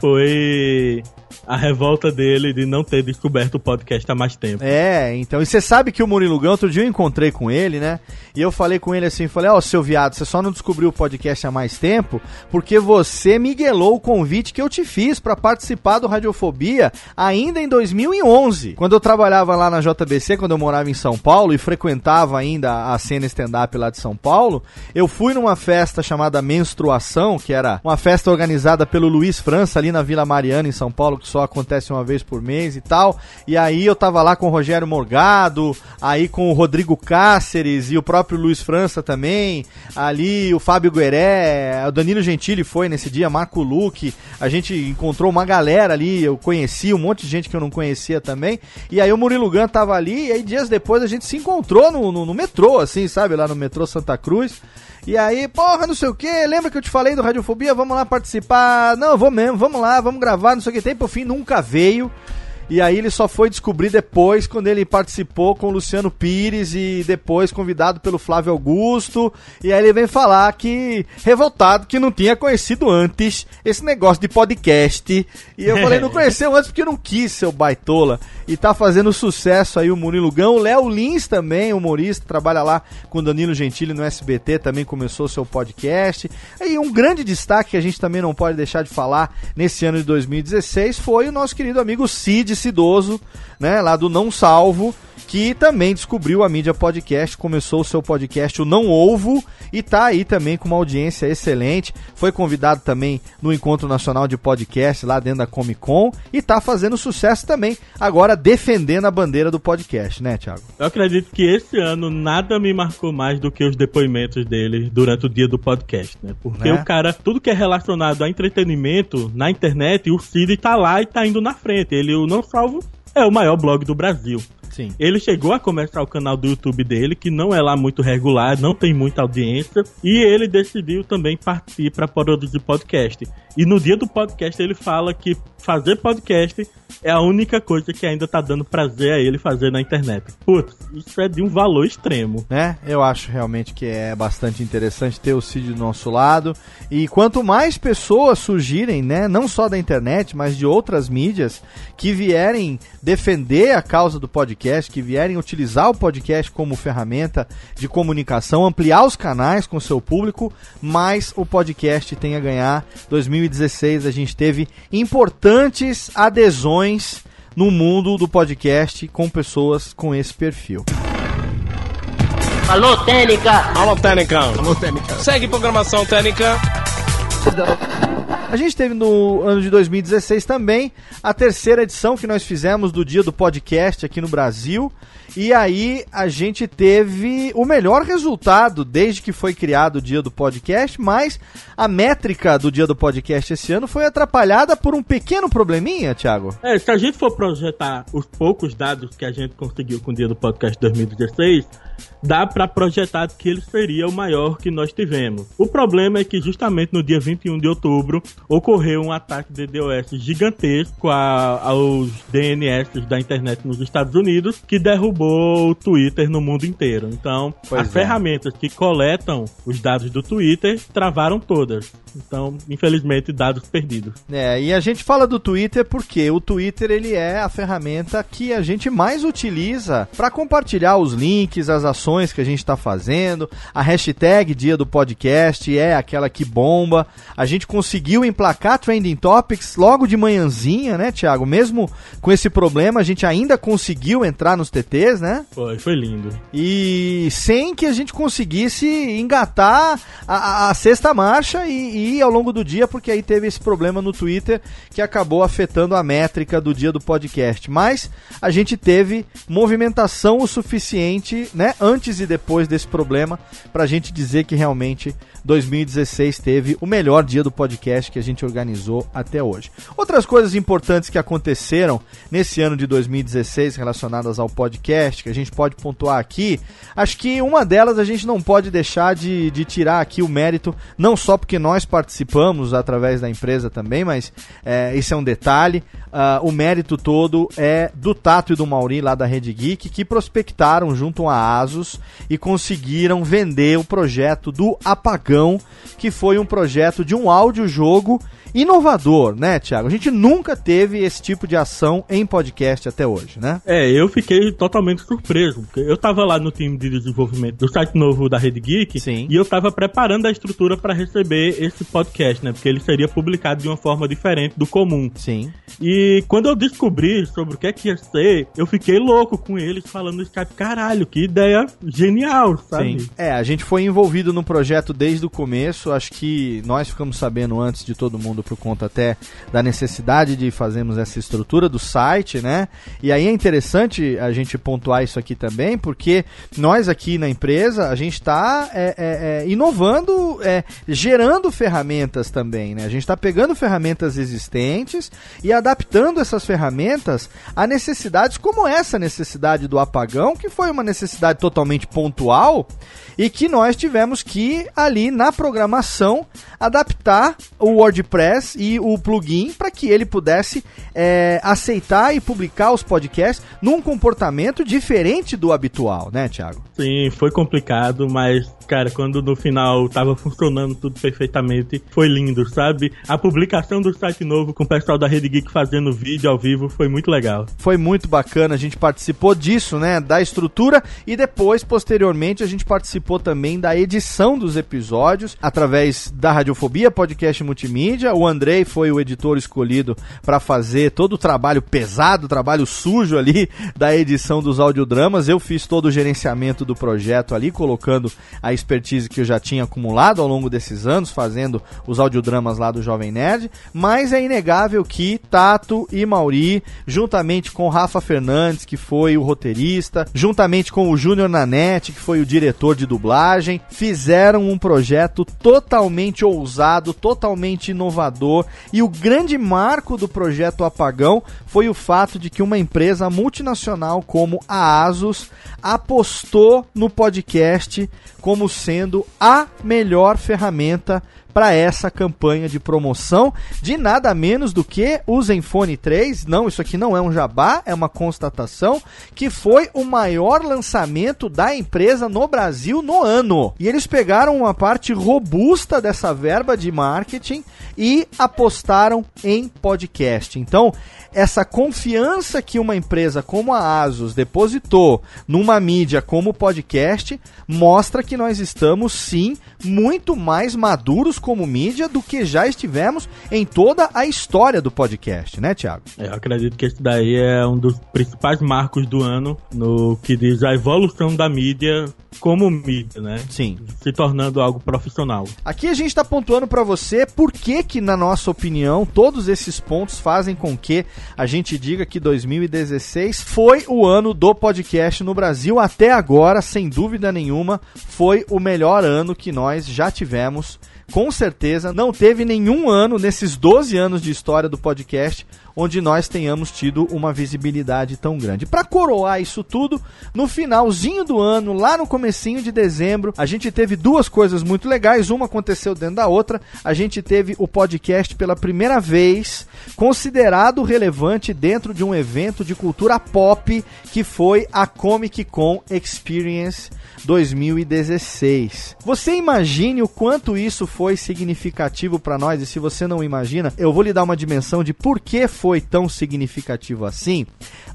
foi a revolta dele de não ter descoberto o podcast há mais tempo. É, então, e você sabe que o Murilo Gão, outro dia eu encontrei com ele, né? E eu falei com ele assim, falei, ó, oh, seu viado, você só não descobriu o podcast há mais tempo porque você miguelou o convite que eu te fiz para participar do Radiofobia ainda em 2011. Quando eu trabalhava lá na JBC, quando eu morava em São Paulo e frequentava ainda a cena stand-up lá de São Paulo, eu fui numa festa chamada Menstruação, que era uma festa organizada pelo Luiz França ali na Vila Mariana, em São Paulo, que só acontece uma vez por mês e tal. E aí eu tava lá com o Rogério Morgado, aí com o Rodrigo Cáceres e o próprio Luiz França também, ali o Fábio Gueré, o Danilo Gentili foi nesse dia, Marco Luque, a gente encontrou uma galera ali, eu conheci um monte de gente que eu não conhecia também. E aí o Murilo Gun tava ali, e aí dias depois a gente se encontrou no, no, no metrô, assim, sabe, lá no metrô Santa Cruz. E aí, porra, não sei o que, lembra que eu te falei do Radiofobia? Vamos lá participar. Não, vou mesmo, vamos lá, vamos gravar, não sei o que. Tem por fim, nunca veio. E aí ele só foi descobrir depois, quando ele participou com o Luciano Pires e depois convidado pelo Flávio Augusto. E aí ele vem falar que, revoltado, que não tinha conhecido antes esse negócio de podcast. E eu falei, não conheceu antes porque não quis, seu baitola. E tá fazendo sucesso aí o Murilo Gão. O Léo Lins também, humorista, trabalha lá com Danilo Gentili no SBT, também começou seu podcast. E um grande destaque que a gente também não pode deixar de falar nesse ano de 2016 foi o nosso querido amigo Cid esse idoso, né, lá do Não Salvo, que também descobriu a mídia podcast, começou o seu podcast o Não Ovo e tá aí também com uma audiência excelente. Foi convidado também no Encontro Nacional de Podcast lá dentro da Comic Con e tá fazendo sucesso também, agora defendendo a bandeira do podcast, né, Thiago? Eu acredito que esse ano nada me marcou mais do que os depoimentos dele durante o dia do podcast, né? Porque né? o cara, tudo que é relacionado a entretenimento na internet, o Cid tá lá e tá indo na frente. Ele, o Não Salvo, é o maior blog do Brasil. Sim. Ele chegou a começar o canal do YouTube dele, que não é lá muito regular, não tem muita audiência, e ele decidiu também partir para produzir podcast. E no dia do podcast ele fala que fazer podcast é a única coisa que ainda tá dando prazer a ele fazer na internet. Putz, isso é de um valor extremo. Né? Eu acho realmente que é bastante interessante ter o Cid do nosso lado. E quanto mais pessoas surgirem, né, não só da internet, mas de outras mídias, que vierem defender a causa do podcast podcast, que vierem utilizar o podcast como ferramenta de comunicação, ampliar os canais com o seu público, mais o podcast tem a ganhar. 2016 a gente teve importantes adesões no mundo do podcast com pessoas com esse perfil. Alô, Técnica! Alô, Técnica! Alô, Técnica! Segue programação Técnica! A gente teve no ano de 2016 também a terceira edição que nós fizemos do Dia do Podcast aqui no Brasil. E aí a gente teve o melhor resultado desde que foi criado o Dia do Podcast, mas a métrica do Dia do Podcast esse ano foi atrapalhada por um pequeno probleminha, Thiago. É, se a gente for projetar os poucos dados que a gente conseguiu com o Dia do Podcast 2016, dá para projetar que ele seria o maior que nós tivemos. O problema é que justamente no dia 21 de outubro ocorreu um ataque de DOS gigantesco a, aos DNS da internet nos Estados Unidos que derrubou o Twitter no mundo inteiro. Então, pois as é. ferramentas que coletam os dados do Twitter travaram todas. Então, infelizmente, dados perdidos. É, e a gente fala do Twitter porque o Twitter ele é a ferramenta que a gente mais utiliza para compartilhar os links, as ações que a gente está fazendo. A hashtag dia do podcast é aquela que bomba. A gente conseguiu emplacar Trending Topics logo de manhãzinha, né, Thiago? Mesmo com esse problema, a gente ainda conseguiu entrar nos TTs, né? Foi, foi lindo. E sem que a gente conseguisse engatar a, a, sexta marcha e, e ao longo do dia, porque aí teve esse problema no Twitter que acabou afetando a métrica do dia do podcast. Mas a gente teve movimentação o suficiente, né, antes e depois desse problema, para a gente dizer que realmente 2016 teve o melhor dia do podcast que a gente organizou até hoje. Outras coisas importantes que aconteceram nesse ano de 2016 relacionadas ao podcast, que a gente pode pontuar aqui, acho que uma delas a gente não pode deixar de, de tirar aqui o mérito, não só porque nós participamos através da empresa também, mas é, isso é um detalhe. Uh, o mérito todo é do Tato e do Mauri lá da Rede Geek, que prospectaram junto à Asus e conseguiram vender o projeto do Apagão, que foi um projeto de um audiojogo inovador, né, Thiago? A gente nunca teve esse tipo de ação em podcast até hoje, né? É, eu fiquei totalmente surpreso, porque eu tava lá no time de desenvolvimento do site novo da Rede Geek Sim. e eu tava preparando a estrutura para receber esse podcast, né? Porque ele seria publicado de uma forma diferente do comum. Sim. E quando eu descobri sobre o que é que ia ser, eu fiquei louco com eles falando Skype, caralho, que ideia genial, sabe? Sim. É, a gente foi envolvido no projeto desde o começo, acho que nós ficamos sabendo antes de todo mundo por conta até da necessidade de fazermos essa estrutura do site, né? E aí é interessante a gente pontuar isso aqui também, porque nós aqui na empresa, a gente está é, é, é, inovando, é, gerando ferramentas também, né? A gente está pegando ferramentas existentes e adaptando essas ferramentas a necessidades como essa necessidade do apagão, que foi uma necessidade totalmente pontual e que nós tivemos que ali na programação adaptar o WordPress e o plugin para que ele pudesse é, aceitar e publicar os podcasts num comportamento diferente do habitual, né, Thiago? Sim, foi complicado, mas cara, quando no final tava funcionando tudo perfeitamente, foi lindo, sabe? A publicação do site novo com o pessoal da Rede Geek fazendo vídeo ao vivo foi muito legal. Foi muito bacana, a gente participou disso, né? Da estrutura e depois, posteriormente, a gente participou também da edição dos episódios através da Radiofobia Podcast Multimídia. O Andrei foi o editor escolhido para fazer todo o trabalho pesado, o trabalho sujo ali da edição dos audiodramas. Eu fiz todo o gerenciamento do projeto ali, colocando a expertise que eu já tinha acumulado ao longo desses anos, fazendo os audiodramas lá do Jovem Nerd, mas é inegável que Tato e Mauri, juntamente com Rafa Fernandes, que foi o roteirista, juntamente com o Júnior Nanete, que foi o diretor de dublagem, fizeram um projeto totalmente ousado, totalmente inovador, e o grande marco do projeto Apagão foi o fato de que uma empresa multinacional como a Asus apostou no podcast como sendo a melhor ferramenta para essa campanha de promoção de nada menos do que o Zenfone 3. Não, isso aqui não é um jabá, é uma constatação que foi o maior lançamento da empresa no Brasil no ano. E eles pegaram uma parte robusta dessa verba de marketing e apostaram em podcast. Então, essa confiança que uma empresa como a Asus depositou numa mídia como o podcast mostra que nós estamos sim muito mais maduros como mídia do que já estivemos em toda a história do podcast, né, Thiago? É, eu acredito que esse daí é um dos principais marcos do ano no que diz a evolução da mídia como mídia, né? Sim. Se tornando algo profissional. Aqui a gente está pontuando para você por que que, na nossa opinião, todos esses pontos fazem com que a gente diga que 2016 foi o ano do podcast no Brasil. Até agora, sem dúvida nenhuma, foi o melhor ano que nós já tivemos com certeza não teve nenhum ano nesses 12 anos de história do podcast onde nós tenhamos tido uma visibilidade tão grande. Para coroar isso tudo, no finalzinho do ano, lá no comecinho de dezembro, a gente teve duas coisas muito legais, uma aconteceu dentro da outra. A gente teve o podcast pela primeira vez considerado relevante dentro de um evento de cultura pop que foi a Comic Con Experience 2016. Você imagine o quanto isso foi significativo para nós e se você não imagina, eu vou lhe dar uma dimensão de por que foi tão significativo assim.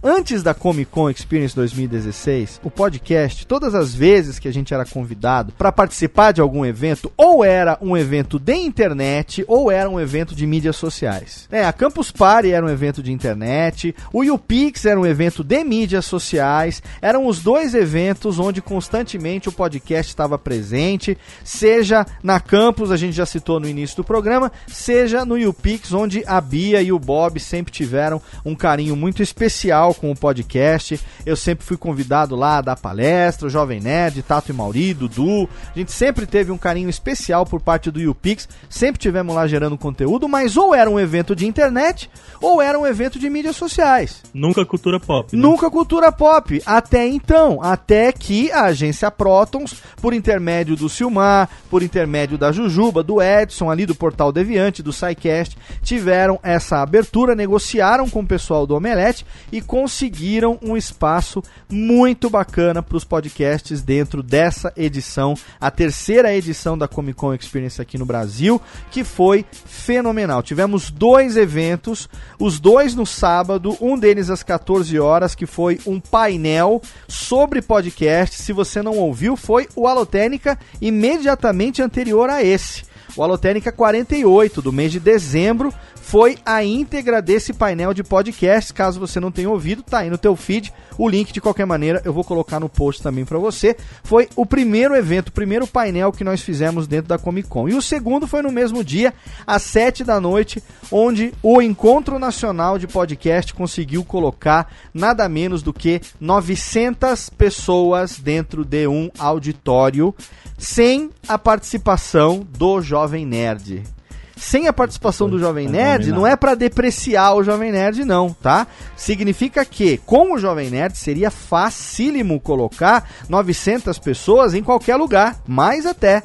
Antes da Comic Con Experience 2016, o podcast, todas as vezes que a gente era convidado para participar de algum evento, ou era um evento de internet, ou era um evento de mídias sociais. É, a Campus Party era um evento de internet, o YouPix era um evento de mídias sociais, eram os dois eventos onde constantemente o podcast estava presente, seja na Campus, a gente já citou no início do programa, seja no YouPix, onde a Bia e o Bob sempre tiveram um carinho muito especial com o podcast. Eu sempre fui convidado lá a dar palestra, o Jovem Nerd, Tato e Mauri, Dudu. A gente sempre teve um carinho especial por parte do YouPix. Sempre tivemos lá gerando conteúdo, mas ou era um evento de internet ou era um evento de mídias sociais. Nunca cultura pop. Né? Nunca cultura pop. Até então. Até que a agência Protons, por intermédio do Silmar, por intermédio da Jujuba, do Edson, ali do Portal Deviante, do SciCast, tiveram essa abertura, negociaram com o pessoal do Omelete e conseguiram um espaço muito bacana para os podcasts dentro dessa edição, a terceira edição da Comic Con Experience aqui no Brasil, que foi fenomenal. Tivemos dois eventos, os dois no sábado, um deles às 14 horas, que foi um painel sobre podcast. Se você não ouviu, foi o Alotênica imediatamente anterior a esse. O Alotênica 48, do mês de dezembro, foi a íntegra desse painel de podcast. Caso você não tenha ouvido, tá aí no teu feed. O link, de qualquer maneira, eu vou colocar no post também para você. Foi o primeiro evento, o primeiro painel que nós fizemos dentro da Comic Con. E o segundo foi no mesmo dia, às 7 da noite, onde o Encontro Nacional de Podcast conseguiu colocar nada menos do que 900 pessoas dentro de um auditório, sem a participação do Jovem Nerd sem a participação do Jovem Nerd, não é para depreciar o Jovem Nerd, não, tá? Significa que, com o Jovem Nerd, seria facílimo colocar 900 pessoas em qualquer lugar, mais até.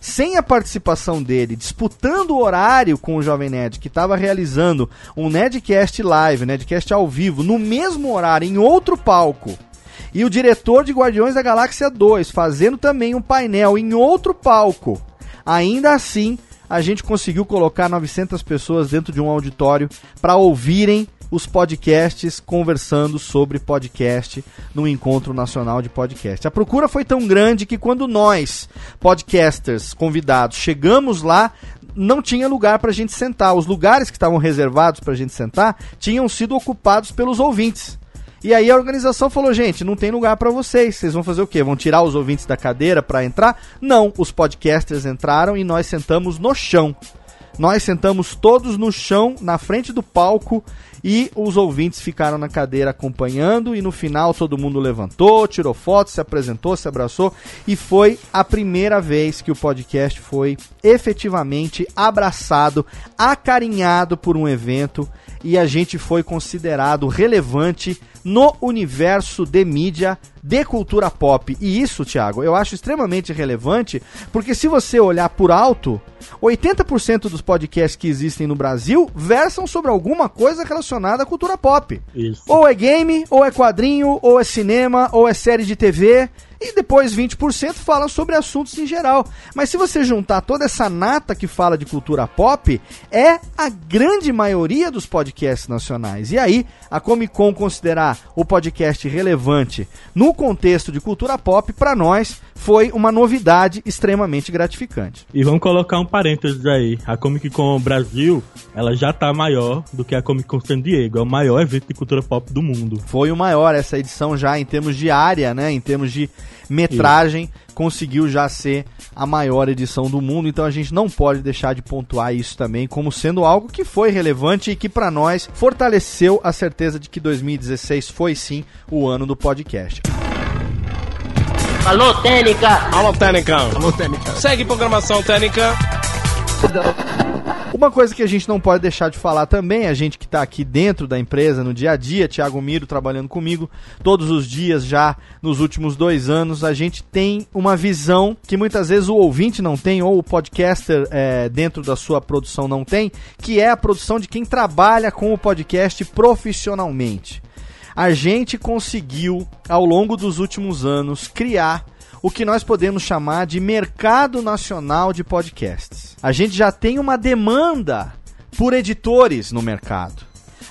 Sem a participação dele, disputando o horário com o Jovem Nerd, que estava realizando um Nerdcast live, Nerdcast ao vivo, no mesmo horário, em outro palco, e o diretor de Guardiões da Galáxia 2 fazendo também um painel em outro palco, ainda assim a gente conseguiu colocar 900 pessoas dentro de um auditório para ouvirem os podcasts conversando sobre podcast no Encontro Nacional de Podcast. A procura foi tão grande que quando nós, podcasters convidados, chegamos lá, não tinha lugar para a gente sentar. Os lugares que estavam reservados para a gente sentar tinham sido ocupados pelos ouvintes. E aí a organização falou: gente, não tem lugar para vocês. Vocês vão fazer o quê? Vão tirar os ouvintes da cadeira para entrar? Não, os podcasters entraram e nós sentamos no chão. Nós sentamos todos no chão, na frente do palco, e os ouvintes ficaram na cadeira acompanhando. E no final todo mundo levantou, tirou fotos, se apresentou, se abraçou. E foi a primeira vez que o podcast foi efetivamente abraçado, acarinhado por um evento. E a gente foi considerado relevante no universo de mídia de cultura pop. E isso, Thiago, eu acho extremamente relevante, porque se você olhar por alto, 80% dos podcasts que existem no Brasil versam sobre alguma coisa relacionada à cultura pop. Isso. Ou é game, ou é quadrinho, ou é cinema, ou é série de TV. E depois 20% falam sobre assuntos em geral. Mas se você juntar toda essa nata que fala de cultura pop, é a grande maioria dos podcasts nacionais. E aí, a Comic Con considerar o podcast relevante no contexto de cultura pop, para nós, foi uma novidade extremamente gratificante. E vamos colocar um parênteses aí. A Comic Con Brasil, ela já tá maior do que a Comic Con San Diego. É o maior evento de cultura pop do mundo. Foi o maior essa edição já em termos de área, né? Em termos de metragem, isso. conseguiu já ser a maior edição do mundo. Então a gente não pode deixar de pontuar isso também como sendo algo que foi relevante e que para nós fortaleceu a certeza de que 2016 foi sim o ano do podcast. Alô, Técnica! Alô, Técnica! Alô, Técnica! Segue programação Técnica! Uma coisa que a gente não pode deixar de falar também, a gente que está aqui dentro da empresa no dia a dia, Thiago Miro trabalhando comigo todos os dias já nos últimos dois anos, a gente tem uma visão que muitas vezes o ouvinte não tem, ou o podcaster é, dentro da sua produção não tem, que é a produção de quem trabalha com o podcast profissionalmente a gente conseguiu, ao longo dos últimos anos, criar o que nós podemos chamar de mercado nacional de podcasts. A gente já tem uma demanda por editores no mercado.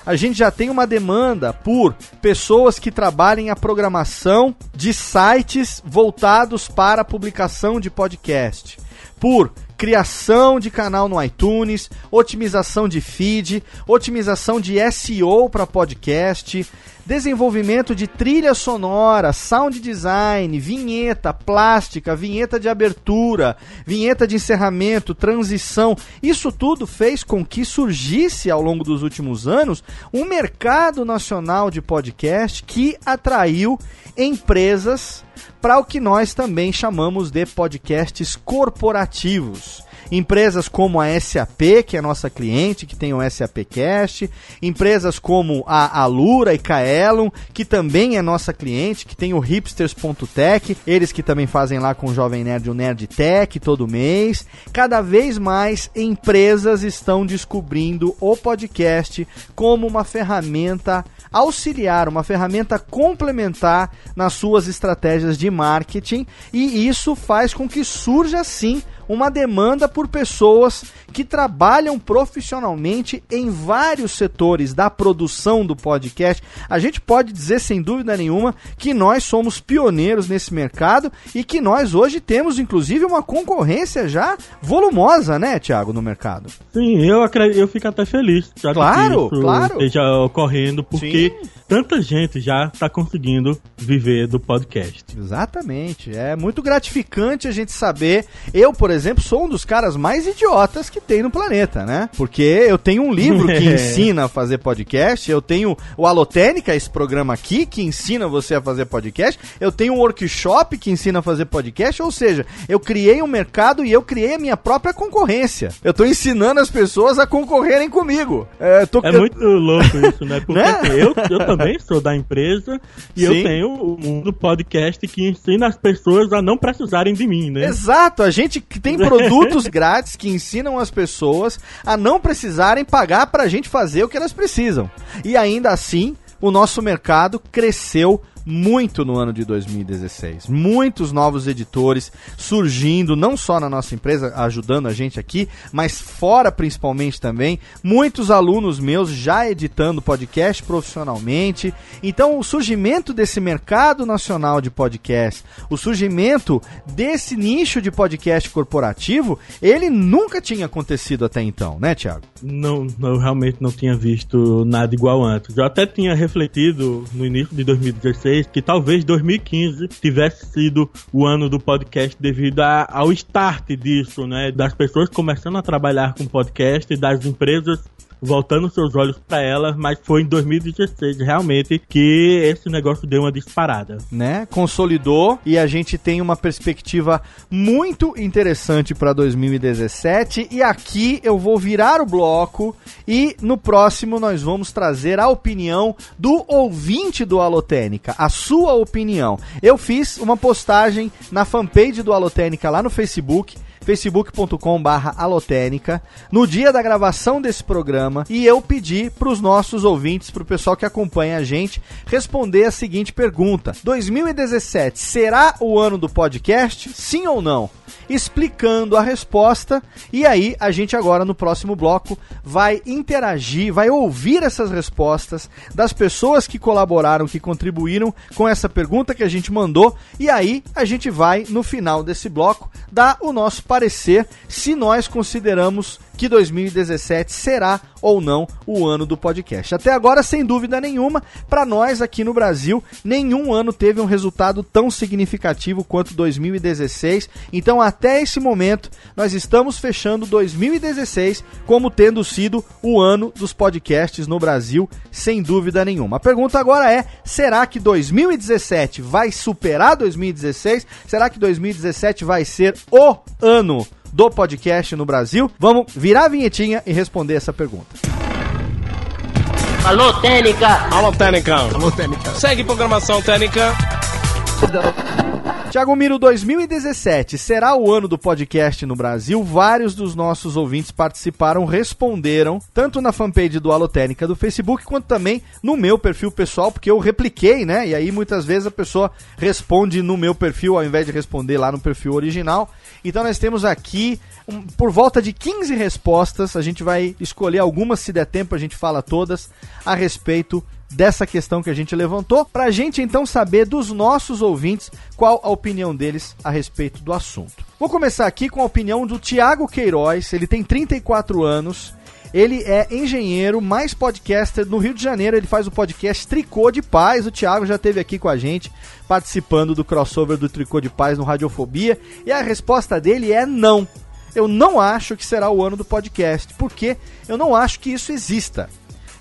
A gente já tem uma demanda por pessoas que trabalhem a programação de sites voltados para a publicação de podcast. Por criação de canal no iTunes, otimização de feed, otimização de SEO para podcast, desenvolvimento de trilha sonora, sound design, vinheta, plástica, vinheta de abertura, vinheta de encerramento, transição. Isso tudo fez com que surgisse ao longo dos últimos anos um mercado nacional de podcast que atraiu empresas para o que nós também chamamos de podcasts corporativos. Empresas como a SAP, que é nossa cliente, que tem o SAPcast, empresas como a Alura e Kaelon, que também é nossa cliente, que tem o hipsters.tech, eles que também fazem lá com o Jovem Nerd o Nerd Tech todo mês. Cada vez mais empresas estão descobrindo o podcast como uma ferramenta auxiliar, uma ferramenta complementar nas suas estratégias de marketing, e isso faz com que surja sim uma demanda por pessoas que trabalham profissionalmente em vários setores da produção do podcast. A gente pode dizer sem dúvida nenhuma que nós somos pioneiros nesse mercado e que nós hoje temos inclusive uma concorrência já volumosa, né, Thiago, no mercado. Sim, eu acredito, eu fico até feliz. Claro, que isso claro. Esteja ocorrendo porque Sim. tanta gente já está conseguindo viver do podcast. Exatamente. É muito gratificante a gente saber. Eu, por exemplo, sou um dos caras mais idiotas que tem no planeta, né? Porque eu tenho um livro que ensina a fazer podcast, eu tenho o Alotênica, esse programa aqui, que ensina você a fazer podcast, eu tenho um workshop que ensina a fazer podcast, ou seja, eu criei um mercado e eu criei a minha própria concorrência. Eu tô ensinando as pessoas a concorrerem comigo. É, tô... é muito louco isso, né? Porque né? eu, eu também sou da empresa e Sim. eu tenho o mundo podcast que ensina as pessoas a não precisarem de mim, né? Exato, a gente tem produtos grátis que ensinam as pessoas a não precisarem pagar para a gente fazer o que elas precisam. E ainda assim, o nosso mercado cresceu muito no ano de 2016. Muitos novos editores surgindo, não só na nossa empresa, ajudando a gente aqui, mas fora principalmente também. Muitos alunos meus já editando podcast profissionalmente. Então, o surgimento desse mercado nacional de podcast, o surgimento desse nicho de podcast corporativo, ele nunca tinha acontecido até então, né, Thiago? Não, eu realmente não tinha visto nada igual antes. Eu até tinha refletido no início de 2016 que talvez 2015 tivesse sido o ano do podcast devido a, ao start disso, né? Das pessoas começando a trabalhar com podcast, das empresas voltando seus olhos para ela, mas foi em 2016 realmente que esse negócio deu uma disparada. Né? Consolidou e a gente tem uma perspectiva muito interessante para 2017 e aqui eu vou virar o bloco e no próximo nós vamos trazer a opinião do ouvinte do Alotênica, a sua opinião. Eu fiz uma postagem na fanpage do Alotênica lá no Facebook facebook.com/barra alotênica, no dia da gravação desse programa, e eu pedi para os nossos ouvintes, para o pessoal que acompanha a gente, responder a seguinte pergunta: 2017 será o ano do podcast? Sim ou não? explicando a resposta. E aí, a gente agora no próximo bloco vai interagir, vai ouvir essas respostas das pessoas que colaboraram, que contribuíram com essa pergunta que a gente mandou. E aí, a gente vai, no final desse bloco, dar o nosso parecer se nós consideramos que 2017 será ou não o ano do podcast. Até agora, sem dúvida nenhuma, para nós aqui no Brasil, nenhum ano teve um resultado tão significativo quanto 2016. Então, até esse momento, nós estamos fechando 2016 como tendo sido o ano dos podcasts no Brasil, sem dúvida nenhuma. A pergunta agora é: será que 2017 vai superar 2016? Será que 2017 vai ser o ano do podcast no Brasil? Vamos virar a vinhetinha e responder essa pergunta. Alô, Técnica! Alô, Técnica! Alô, Técnica! Segue programação Técnica! Tiago Miro, 2017 será o ano do podcast no Brasil. Vários dos nossos ouvintes participaram, responderam, tanto na fanpage do Alotênica do Facebook, quanto também no meu perfil pessoal, porque eu repliquei, né? E aí muitas vezes a pessoa responde no meu perfil ao invés de responder lá no perfil original. Então nós temos aqui um, por volta de 15 respostas. A gente vai escolher algumas, se der tempo, a gente fala todas a respeito dessa questão que a gente levantou, para a gente então saber dos nossos ouvintes qual a opinião deles a respeito do assunto. Vou começar aqui com a opinião do Tiago Queiroz, ele tem 34 anos. Ele é engenheiro, mais podcaster no Rio de Janeiro. Ele faz o podcast Tricô de Paz. O Thiago já esteve aqui com a gente, participando do crossover do Tricô de Paz no Radiofobia. E a resposta dele é não. Eu não acho que será o ano do podcast, porque eu não acho que isso exista.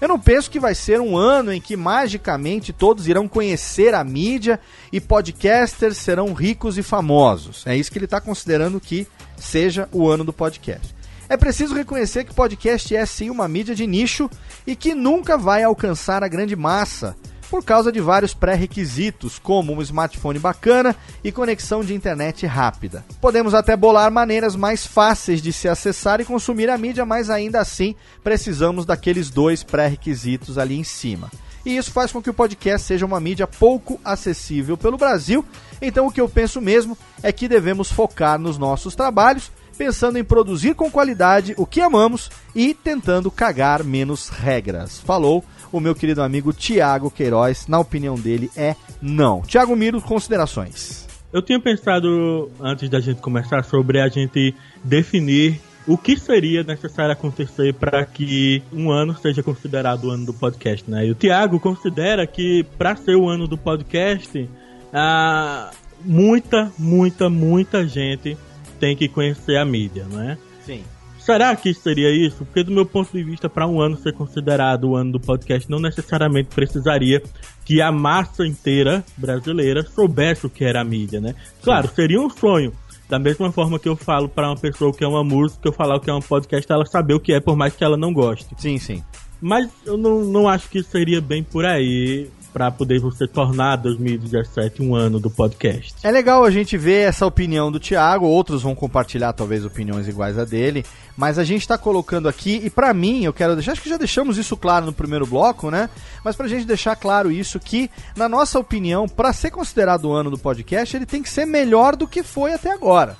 Eu não penso que vai ser um ano em que magicamente todos irão conhecer a mídia e podcasters serão ricos e famosos. É isso que ele está considerando que seja o ano do podcast. É preciso reconhecer que podcast é sim uma mídia de nicho e que nunca vai alcançar a grande massa por causa de vários pré-requisitos, como um smartphone bacana e conexão de internet rápida. Podemos até bolar maneiras mais fáceis de se acessar e consumir a mídia, mas ainda assim precisamos daqueles dois pré-requisitos ali em cima. E isso faz com que o podcast seja uma mídia pouco acessível pelo Brasil. Então, o que eu penso mesmo é que devemos focar nos nossos trabalhos pensando em produzir com qualidade o que amamos e tentando cagar menos regras. Falou o meu querido amigo Tiago Queiroz. Na opinião dele, é não. Tiago Miro, considerações. Eu tinha pensado, antes da gente começar, sobre a gente definir o que seria necessário acontecer para que um ano seja considerado o ano do podcast, né? E o Tiago considera que para ser o ano do podcast, ah, muita, muita, muita gente tem que conhecer a mídia, né? Sim. Será que seria isso? Porque do meu ponto de vista, para um ano ser considerado o ano do podcast, não necessariamente precisaria que a massa inteira brasileira soubesse o que era a mídia, né? Claro, seria um sonho. Da mesma forma que eu falo para uma pessoa que é uma música, eu falar o que é um podcast, ela saber o que é, por mais que ela não goste. Sim, sim. Mas eu não, não acho que seria bem por aí para poder você tornar 2017 um ano do podcast. É legal a gente ver essa opinião do Thiago, outros vão compartilhar talvez opiniões iguais a dele, mas a gente está colocando aqui e para mim eu quero deixar, acho que já deixamos isso claro no primeiro bloco, né? Mas pra gente deixar claro isso que na nossa opinião, para ser considerado o ano do podcast, ele tem que ser melhor do que foi até agora.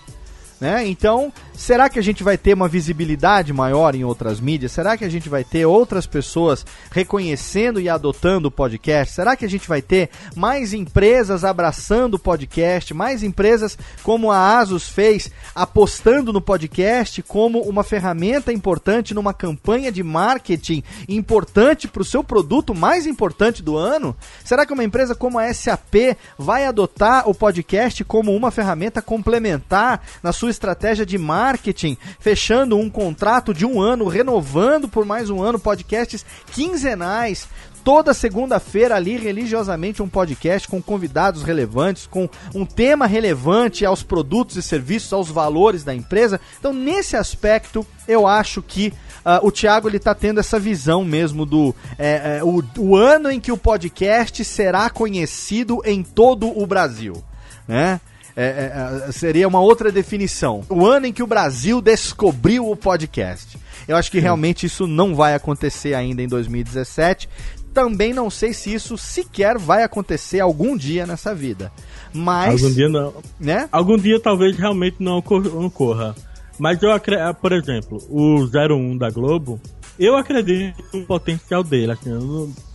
Né? Então, será que a gente vai ter uma visibilidade maior em outras mídias? Será que a gente vai ter outras pessoas reconhecendo e adotando o podcast? Será que a gente vai ter mais empresas abraçando o podcast? Mais empresas como a Asus fez, apostando no podcast como uma ferramenta importante numa campanha de marketing importante para o seu produto mais importante do ano? Será que uma empresa como a SAP vai adotar o podcast como uma ferramenta complementar na sua estratégia de marketing? Marketing, fechando um contrato de um ano, renovando por mais um ano podcasts quinzenais. Toda segunda-feira ali, religiosamente, um podcast com convidados relevantes, com um tema relevante aos produtos e serviços, aos valores da empresa. Então, nesse aspecto, eu acho que uh, o Thiago ele tá tendo essa visão mesmo do é, é, o, o ano em que o podcast será conhecido em todo o Brasil, né? É, é, é, seria uma outra definição. O ano em que o Brasil descobriu o podcast. Eu acho que realmente isso não vai acontecer ainda em 2017. Também não sei se isso sequer vai acontecer algum dia nessa vida. Mas. Algum dia não. Né? Algum dia talvez realmente não ocorra. Mas eu acredito, por exemplo, o 01 da Globo, eu acredito no potencial dele, assim,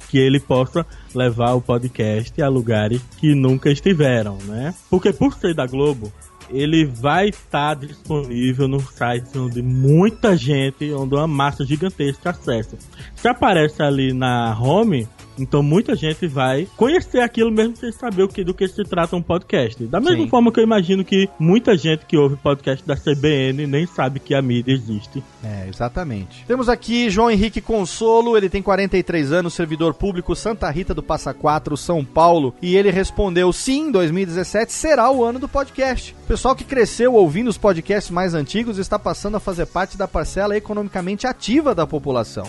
que ele possa levar o podcast a lugares que nunca estiveram, né? Porque por ser da Globo, ele vai estar disponível no site onde muita gente, onde uma massa gigantesca acessa. Se aparece ali na home, então muita gente vai conhecer aquilo mesmo sem saber o que, do que se trata um podcast. Da mesma Sim. forma que eu imagino que muita gente que ouve podcast da CBN nem sabe que a mídia existe. É, exatamente. Temos aqui João Henrique Consolo, ele tem 43 anos, servidor público Santa Rita do Passa Quatro, São Paulo, e ele respondeu: sim, 2017 será o ano do podcast. O pessoal que cresceu ouvindo os podcasts mais antigos está passando a fazer parte da parcela economicamente ativa da população.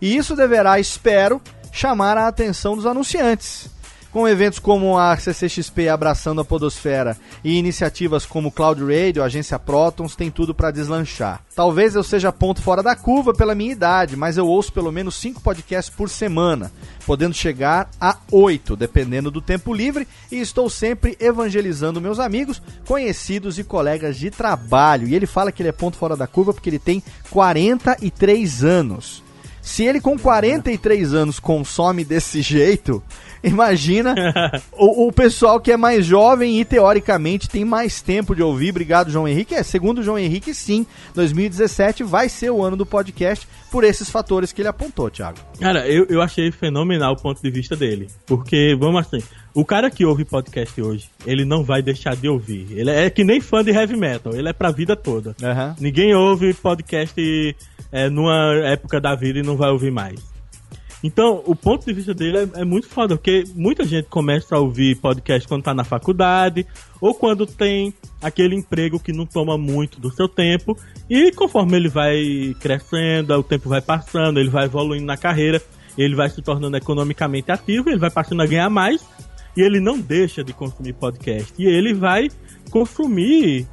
E isso deverá, espero, chamar a atenção dos anunciantes. Com eventos como a CCXP abraçando a Podosfera e iniciativas como Cloud Radio, Agência Protons, tem tudo para deslanchar. Talvez eu seja ponto fora da curva pela minha idade, mas eu ouço pelo menos 5 podcasts por semana, podendo chegar a 8, dependendo do tempo livre, e estou sempre evangelizando meus amigos, conhecidos e colegas de trabalho. E ele fala que ele é ponto fora da curva porque ele tem 43 anos. Se ele com 43 anos consome desse jeito, imagina o, o, pessoal que é mais jovem e teoricamente tem mais tempo de ouvir. Obrigado, João Henrique. É, segundo o João Henrique, sim, 2017 vai ser o ano do podcast por esses fatores que ele apontou, Thiago. Cara, eu, eu achei fenomenal o ponto de vista dele. Porque, vamos assim, o cara que ouve podcast hoje, ele não vai deixar de ouvir. Ele é que nem fã de heavy metal, ele é pra vida toda. Uhum. Ninguém ouve podcast é, numa época da vida e não vai ouvir mais. Então, o ponto de vista dele é, é, muito foda, porque muita gente começa a ouvir podcast quando tá na faculdade, ou quando tem aquele emprego que não toma muito do seu tempo, e conforme ele vai crescendo, o tempo vai passando, ele vai evoluindo na carreira, ele vai se tornando economicamente ativo, ele vai passando a ganhar mais, e ele não deixa de consumir podcast. E ele vai consumir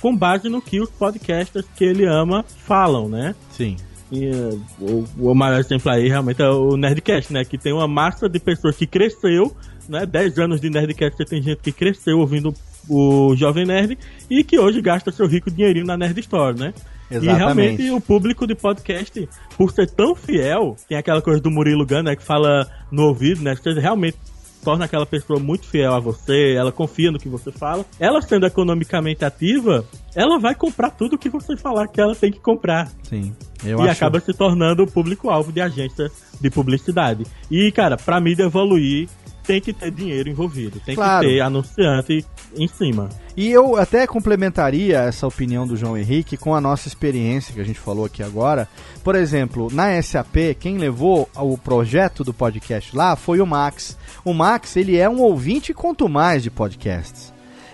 com base no que os podcasters que ele ama falam, né? Sim. E, uh, o, o, maior exemplo aí realmente é o Nerdcast, né? Que tem uma massa de pessoas que cresceu, né? 10 anos de Nerdcast, você tem gente que cresceu ouvindo o Jovem Nerd e que hoje gasta seu rico dinheirinho na Nerd Store, né? Exatamente. E realmente o público de podcast, por ser tão fiel, tem aquela coisa do Murilo Gun, né? Que fala no ouvido, né? Você realmente torna aquela pessoa muito fiel a você, ela confia no que você fala. Ela sendo economicamente ativa, ela vai comprar tudo que você falar que ela tem que comprar. Sim. e acho... acaba se tornando o público-alvo de agência de publicidade. E, cara, pra mídia evoluir, tem que ter dinheiro envolvido, tem claro. que ter anunciante em cima. E eu até complementaria essa opinião do João Henrique com a nossa experiência que a gente falou aqui agora. Por exemplo, na SAP, quem levou o projeto do podcast lá foi o Max. O Max, ele é um ouvinte quanto mais de podcasts.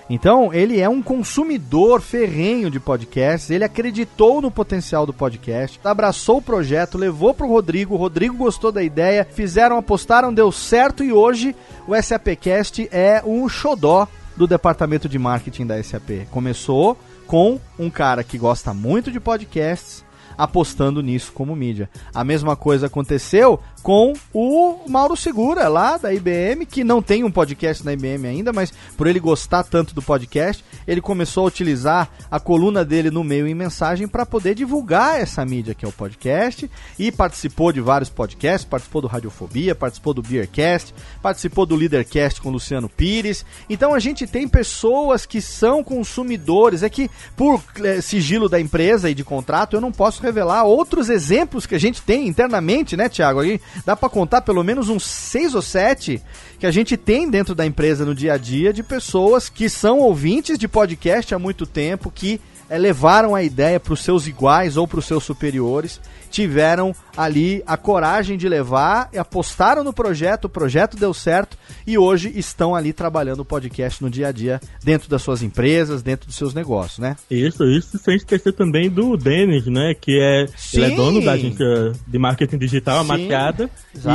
Então, ele é um consumidor ferrenho de podcasts, ele acreditou no potencial do podcast, abraçou o projeto, levou para o Rodrigo, o Rodrigo gostou da ideia, fizeram, apostaram, deu certo e hoje o SAPcast é um xodó do departamento de marketing da SAP. Começou com um cara que gosta muito de podcasts, apostando nisso como mídia. A mesma coisa aconteceu com o Mauro Segura, lá da IBM, que não tem um podcast na IBM ainda, mas por ele gostar tanto do podcast, ele começou a utilizar a coluna dele no meio em mensagem para poder divulgar essa mídia que é o podcast e participou de vários podcasts, participou do Radiofobia, participou do Beercast, participou do Leadercast com Luciano Pires. Então a gente tem pessoas que são consumidores, é que por é, sigilo da empresa e de contrato eu não posso revelar outros exemplos que a gente tem internamente, né, Tiago? Aí dá para contar pelo menos uns seis ou sete que a gente tem dentro da empresa no dia a dia de pessoas que são ouvintes de podcast há muito tempo, que é, levaram a ideia para os seus iguais ou para os seus superiores tiveram ali a coragem de levar, apostaram no projeto, o projeto deu certo e hoje estão ali trabalhando o podcast no dia a dia dentro das suas empresas, dentro dos seus negócios, né? Isso, isso sem esquecer também do Denis, né? Que é, ele é dono da agência de marketing digital, a Maquiada.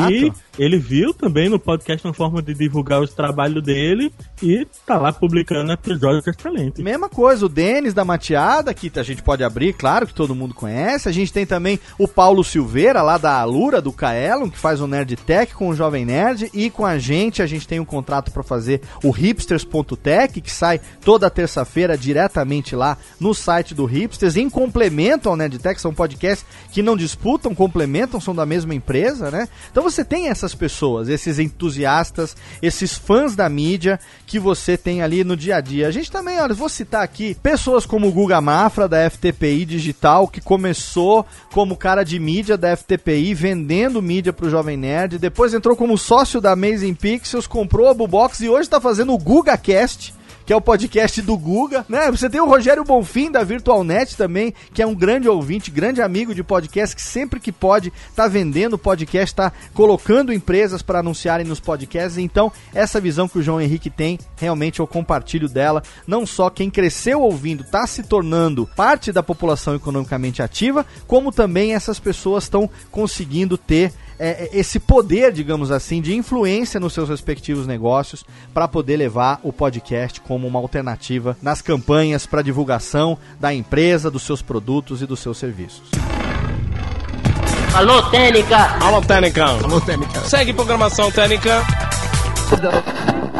E ele viu também no podcast uma forma de divulgar os trabalhos dele e tá lá publicando episódios excelentes. Mesma coisa, o Denis da Mateada, que a gente pode abrir, claro que todo mundo conhece. A gente tem também o Paulo Silveira, lá da Alura, do Kaelon, que faz o Nerd Tech com o Jovem Nerd. E com a gente, a gente tem um contrato para fazer o hipsters.tech, que sai toda terça-feira diretamente lá no site do Hipsters, em complemento ao Nerd Tech. São podcasts que não disputam, complementam, são da mesma empresa, né? Então você tem essas pessoas, esses entusiastas, esses fãs da mídia que você tem ali no dia a dia. A gente também, olha, vou citar aqui pessoas como o Guga Mafra, da FTPI Digital, que começou como cara de mídia da FTPI, vendendo mídia pro Jovem Nerd. Depois entrou como sócio da Amazing Pixels, comprou a Bubox e hoje tá fazendo o GugaCast que é o podcast do Guga, né? Você tem o Rogério Bonfim da VirtualNet também, que é um grande ouvinte, grande amigo de podcast, que sempre que pode tá vendendo podcast, tá colocando empresas para anunciarem nos podcasts. Então, essa visão que o João Henrique tem, realmente eu compartilho dela. Não só quem cresceu ouvindo tá se tornando parte da população economicamente ativa, como também essas pessoas estão conseguindo ter é, é, esse poder, digamos assim, de influência nos seus respectivos negócios para poder levar o podcast como uma alternativa nas campanhas para divulgação da empresa, dos seus produtos e dos seus serviços. Alô, Técnica! Alô, Técnica! Alô, Técnica! Segue programação Técnica!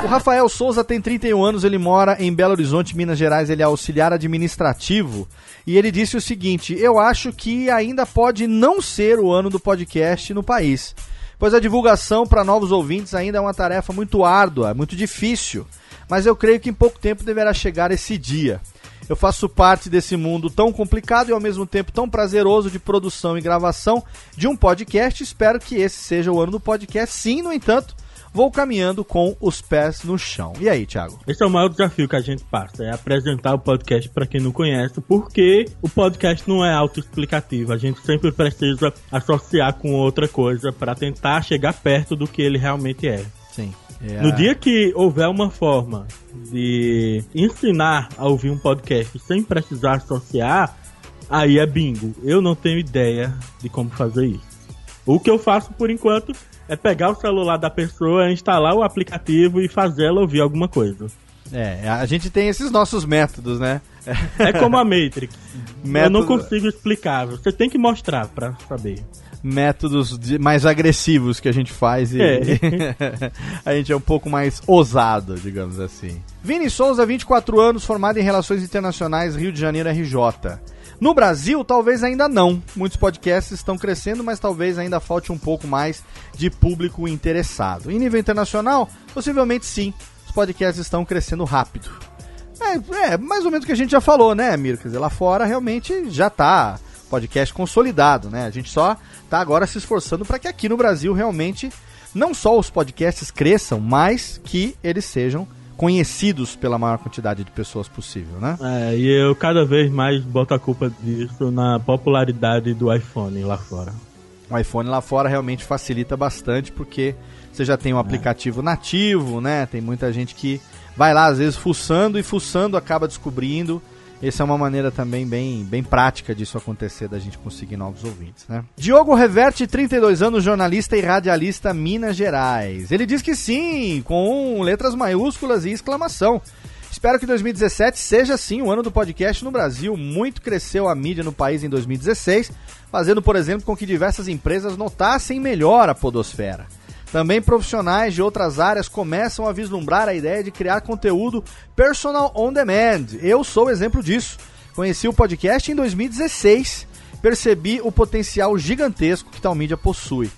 O Rafael Souza tem 31 anos, ele mora em Belo Horizonte, Minas Gerais, ele é auxiliar administrativo e ele disse o seguinte: Eu acho que ainda pode não ser o ano do podcast no país, pois a divulgação para novos ouvintes ainda é uma tarefa muito árdua, muito difícil, mas eu creio que em pouco tempo deverá chegar esse dia. Eu faço parte desse mundo tão complicado e ao mesmo tempo tão prazeroso de produção e gravação de um podcast. Espero que esse seja o ano do podcast. Sim, no entanto, vou caminhando com os pés no chão. E aí, Thiago? Esse é o maior desafio que a gente passa, é apresentar o podcast para quem não conhece, porque o podcast não é autoexplicativo. A gente sempre precisa associar com outra coisa para tentar chegar perto do que ele realmente é. Sim. É. No dia que houver uma forma de ensinar a ouvir um podcast sem precisar associar, aí é bingo. Eu não tenho ideia de como fazer isso. O que eu faço por enquanto é pegar o celular da pessoa, instalar o aplicativo e fazer ela ouvir alguma coisa. É, a gente tem esses nossos métodos, né? É como a Matrix. Método... Eu não consigo explicar, você tem que mostrar para saber. Métodos de, mais agressivos que a gente faz e é. a gente é um pouco mais ousado, digamos assim. Vini Souza, 24 anos, formado em Relações Internacionais, Rio de Janeiro, RJ. No Brasil, talvez ainda não. Muitos podcasts estão crescendo, mas talvez ainda falte um pouco mais de público interessado. Em nível internacional, possivelmente sim. Os podcasts estão crescendo rápido. É, é mais ou menos o que a gente já falou, né, Miro? Quer dizer, lá fora realmente já está podcast consolidado, né? A gente só está agora se esforçando para que aqui no Brasil realmente não só os podcasts cresçam, mas que eles sejam conhecidos pela maior quantidade de pessoas possível, né? É, e eu cada vez mais boto a culpa disso na popularidade do iPhone lá fora. O iPhone lá fora realmente facilita bastante porque você já tem um é. aplicativo nativo, né? Tem muita gente que vai lá às vezes fuçando e fuçando acaba descobrindo essa é uma maneira também bem, bem prática disso acontecer, da gente conseguir novos ouvintes, né? Diogo Reverte, 32 anos, jornalista e radialista Minas Gerais. Ele diz que sim, com letras maiúsculas e exclamação. Espero que 2017 seja sim o ano do podcast no Brasil. Muito cresceu a mídia no país em 2016, fazendo, por exemplo, com que diversas empresas notassem melhor a podosfera. Também profissionais de outras áreas começam a vislumbrar a ideia de criar conteúdo personal on demand. Eu sou exemplo disso. Conheci o podcast em 2016, percebi o potencial gigantesco que tal mídia possui.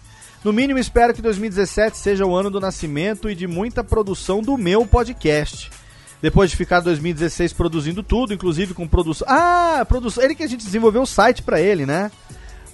No mínimo, espero que 2017 seja o ano do nascimento e de muita produção do meu podcast. Depois de ficar 2016 produzindo tudo, inclusive com produção. Ah, produção. Ele que a gente desenvolveu o site para ele, né?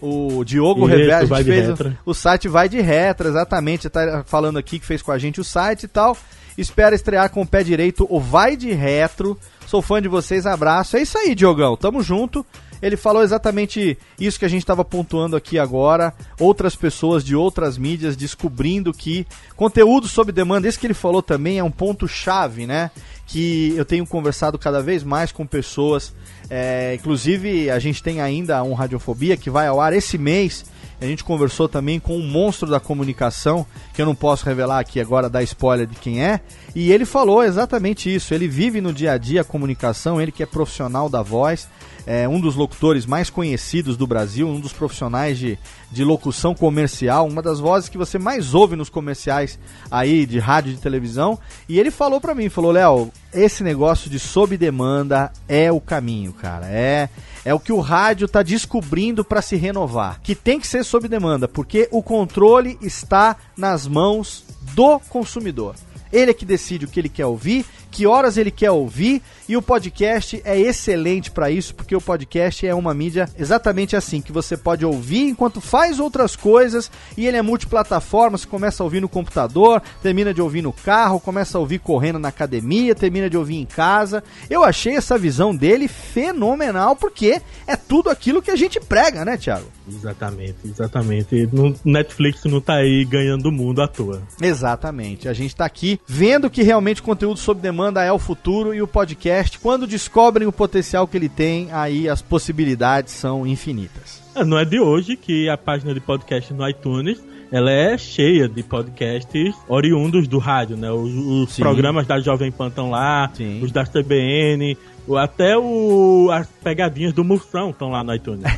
O Diogo Revela, a fez o, o, site Vai de Retro, exatamente. Tá falando aqui que fez com a gente o site e tal. Espera estrear com o pé direito o Vai de Retro. Sou fã de vocês, abraço. É isso aí, Diogão. Tamo junto. Ele falou exatamente isso que a gente estava pontuando aqui agora. Outras pessoas de outras mídias descobrindo que conteúdo sob demanda, esse que ele falou também é um ponto-chave, né? Que eu tenho conversado cada vez mais com pessoas. É, inclusive, a gente tem ainda um Radiofobia que vai ao ar esse mês. A gente conversou também com um monstro da comunicação, que eu não posso revelar aqui agora, dar spoiler de quem é. E ele falou exatamente isso. Ele vive no dia a dia a comunicação, ele que é profissional da voz é um dos locutores mais conhecidos do Brasil, um dos profissionais de, de locução comercial, uma das vozes que você mais ouve nos comerciais aí de rádio e de televisão. E ele falou para mim, falou, Léo, esse negócio de sob demanda é o caminho, cara. É é o que o rádio está descobrindo para se renovar, que tem que ser sob demanda, porque o controle está nas mãos do consumidor. Ele é que decide o que ele quer ouvir que horas ele quer ouvir e o podcast é excelente para isso, porque o podcast é uma mídia exatamente assim, que você pode ouvir enquanto faz outras coisas e ele é multiplataforma, você começa a ouvir no computador, termina de ouvir no carro, começa a ouvir correndo na academia, termina de ouvir em casa. Eu achei essa visão dele fenomenal, porque é tudo aquilo que a gente prega, né, Thiago? Exatamente, exatamente. No Netflix não tá aí ganhando o mundo à toa. Exatamente. A gente tá aqui vendo que realmente conteúdo sob demanda é o futuro e o podcast, quando descobrem o potencial que ele tem, aí as possibilidades são infinitas. É, não é de hoje que a página de podcast no iTunes ela é cheia de podcasts oriundos do rádio, né? Os, os programas da Jovem Pan estão lá, Sim. os da CBN, até o, as pegadinhas do Moção estão lá no iTunes.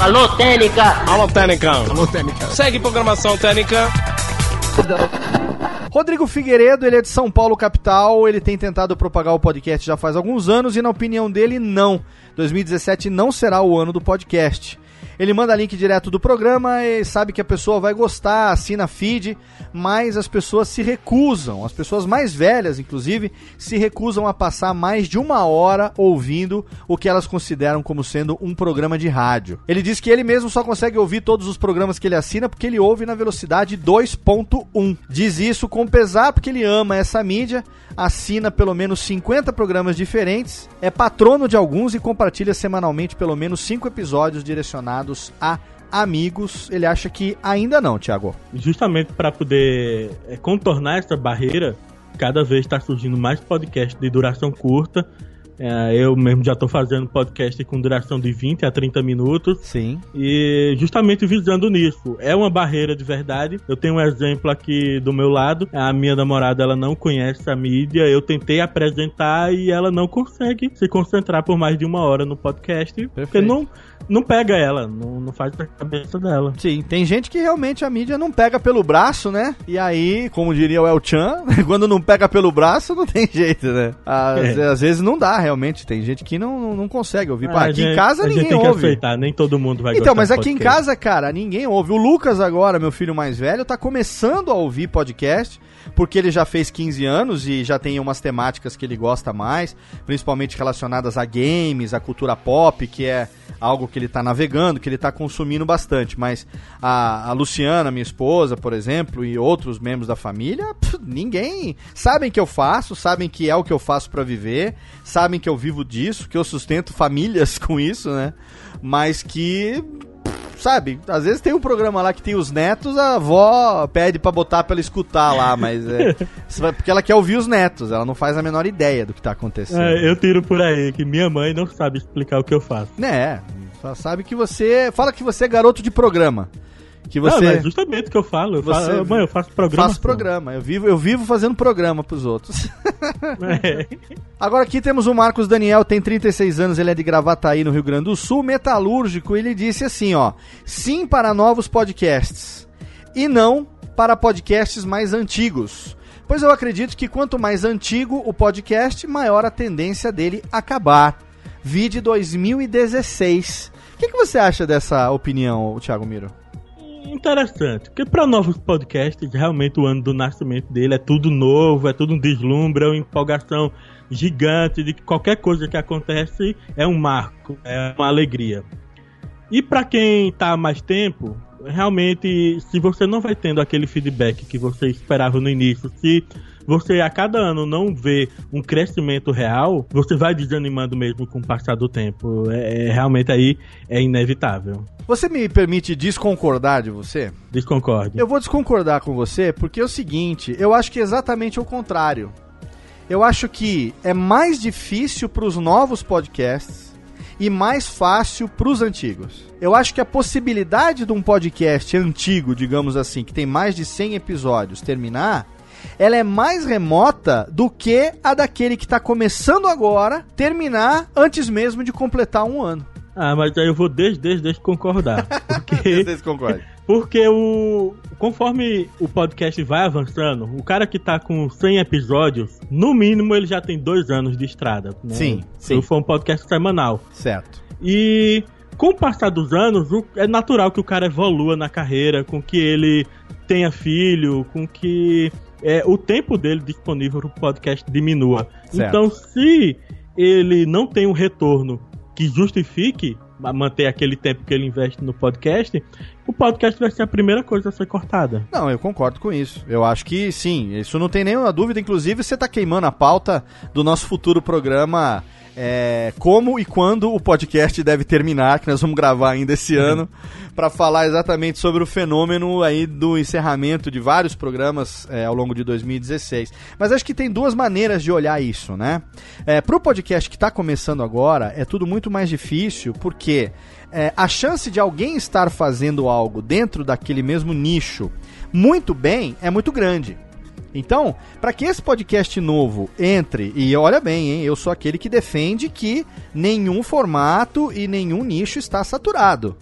Alô, Técnica! Alô, Técnica! Alô, Técnica! Segue programação Técnica! Rodrigo Figueiredo, ele é de São Paulo, capital. Ele tem tentado propagar o podcast já faz alguns anos e, na opinião dele, não. 2017 não será o ano do podcast. Ele manda link direto do programa e sabe que a pessoa vai gostar, assina feed, mas as pessoas se recusam, as pessoas mais velhas, inclusive, se recusam a passar mais de uma hora ouvindo o que elas consideram como sendo um programa de rádio. Ele diz que ele mesmo só consegue ouvir todos os programas que ele assina porque ele ouve na velocidade 2.1. Diz isso com pesar porque ele ama essa mídia, assina pelo menos 50 programas diferentes, é patrono de alguns e compartilha semanalmente pelo menos 5 episódios direcionados a amigos, ele acha que ainda não, Thiago. Justamente para poder é, contornar essa barreira, cada vez está surgindo mais podcasts de duração curta. É, eu mesmo já estou fazendo podcast com duração de 20 a 30 minutos. Sim. E justamente visando nisso. É uma barreira de verdade. Eu tenho um exemplo aqui do meu lado. A minha namorada, ela não conhece a mídia. Eu tentei apresentar e ela não consegue se concentrar por mais de uma hora no podcast. Perfeito. Porque não não pega ela, não, não faz a cabeça dela. Sim, tem gente que realmente a mídia não pega pelo braço, né? E aí, como diria o El Chan, quando não pega pelo braço, não tem jeito, né? Às, é. às vezes não dá, realmente. Tem gente que não, não consegue ouvir. Ah, aqui gente, em casa ninguém tem ouve. Que aceitar, nem todo mundo vai Então, mas aqui em casa, cara, ninguém ouve. O Lucas agora, meu filho mais velho, tá começando a ouvir podcast porque ele já fez 15 anos e já tem umas temáticas que ele gosta mais, principalmente relacionadas a games, a cultura pop, que é algo que ele está navegando, que ele está consumindo bastante. Mas a, a, Luciana, minha esposa, por exemplo, e outros membros da família, pff, ninguém sabem que eu faço, sabem que é o que eu faço para viver, sabem que eu vivo disso, que eu sustento famílias com isso, né? Mas que sabe, às vezes tem um programa lá que tem os netos, a avó pede para botar pra ela escutar lá, mas é. porque ela quer ouvir os netos, ela não faz a menor ideia do que tá acontecendo. É, eu tiro por aí que minha mãe não sabe explicar o que eu faço. É, só sabe que você. Fala que você é garoto de programa. Que você... Não, é justamente o que eu falo. Eu você... falo, mãe, eu faço programa. Faço programa. Eu vivo, eu vivo fazendo programa pros outros. É. Agora aqui temos o Marcos Daniel, tem 36 anos, ele é de Gravataí, no Rio Grande do Sul, metalúrgico. Ele disse assim, ó: "Sim para novos podcasts e não para podcasts mais antigos." Pois eu acredito que quanto mais antigo o podcast, maior a tendência dele acabar. Vide 2016. O que, que você acha dessa opinião, Thiago Miro? Interessante, porque para novos podcasts, realmente o ano do nascimento dele é tudo novo, é tudo um deslumbre, é uma empolgação gigante de que qualquer coisa que acontece é um marco, é uma alegria. E para quem tá há mais tempo, realmente, se você não vai tendo aquele feedback que você esperava no início, se você a cada ano não vê um crescimento real, você vai desanimando mesmo com o passar do tempo. É, é realmente aí é inevitável. Você me permite desconcordar de você? Desconcorde. Eu vou desconcordar com você porque é o seguinte, eu acho que é exatamente o contrário. Eu acho que é mais difícil para os novos podcasts e mais fácil para os antigos. Eu acho que a possibilidade de um podcast antigo, digamos assim, que tem mais de 100 episódios, terminar, ela é mais remota do que a daquele que está começando agora terminar antes mesmo de completar um ano. Ah, mas aí eu vou desde, desde, desde concordar. Porque, Vocês concordam? porque o. Conforme o podcast vai avançando, o cara que tá com 100 episódios, no mínimo ele já tem dois anos de estrada. Né? Sim, sim. Se for um podcast semanal. Certo. E com o passar dos anos, é natural que o cara evolua na carreira, com que ele tenha filho, com que é, o tempo dele disponível para o podcast diminua. Certo. Então, se ele não tem um retorno que justifique manter aquele tempo que ele investe no podcast, o podcast vai ser a primeira coisa a ser cortada. Não, eu concordo com isso. Eu acho que sim, isso não tem nenhuma dúvida. Inclusive, você está queimando a pauta do nosso futuro programa. É, como e quando o podcast deve terminar, que nós vamos gravar ainda esse ano, para falar exatamente sobre o fenômeno aí do encerramento de vários programas é, ao longo de 2016. Mas acho que tem duas maneiras de olhar isso, né? É, Para o podcast que está começando agora, é tudo muito mais difícil, porque é, a chance de alguém estar fazendo algo dentro daquele mesmo nicho muito bem é muito grande. Então, para que esse podcast novo entre, e olha bem, hein, eu sou aquele que defende que nenhum formato e nenhum nicho está saturado.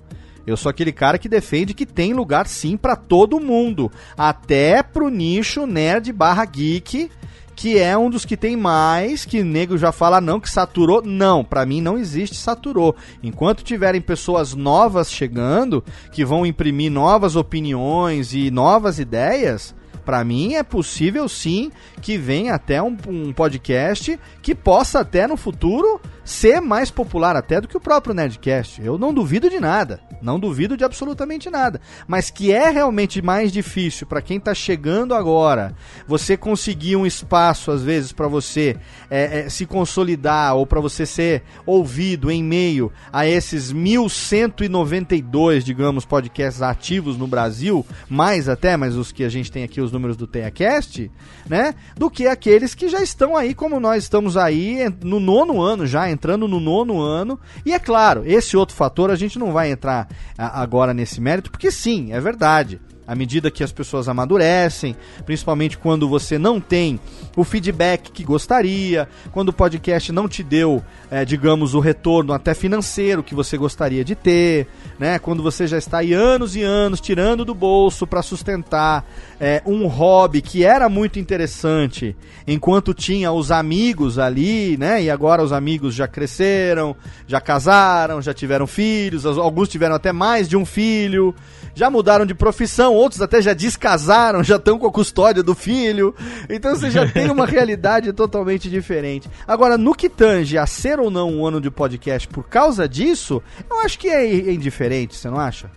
Eu sou aquele cara que defende que tem lugar sim para todo mundo, até pro nicho nerd barra geek, que é um dos que tem mais, que nego já fala não, que saturou. Não, pra mim não existe saturou. Enquanto tiverem pessoas novas chegando, que vão imprimir novas opiniões e novas ideias, pra mim é possível sim que venha até um, um podcast que possa até no futuro ser mais popular até do que o próprio Nerdcast. Eu não duvido de nada. Não duvido de absolutamente nada. Mas que é realmente mais difícil para quem tá chegando agora, você conseguir um espaço, às vezes, para você é, é, se consolidar ou para você ser ouvido em meio a esses 1192, digamos, podcasts ativos no Brasil, mais até, mas os que a gente tem aqui, os números do TeiaCast, né? Do que aqueles que já estão aí, como nós estamos aí, no nono ano já, entrando no nono ano. E é claro, esse outro fator a gente não vai entrar agora nesse mérito, porque sim, é verdade. À medida que as pessoas amadurecem, principalmente quando você não tem o feedback que gostaria, quando o podcast não te deu, eh, digamos, o retorno até financeiro que você gostaria de ter, né? Quando você já está aí anos e anos tirando do bolso para sustentar eh, um hobby que era muito interessante, enquanto tinha os amigos ali, né? E agora os amigos já cresceram, já casaram, já tiveram filhos, alguns tiveram até mais de um filho, já mudaram de profissão, outros até já descasaram, já estão com a custódia do filho. Então você já tem uma realidade totalmente diferente. Agora, no que tange a ser ou não um ano de podcast por causa disso, eu acho que é indiferente, você não acha?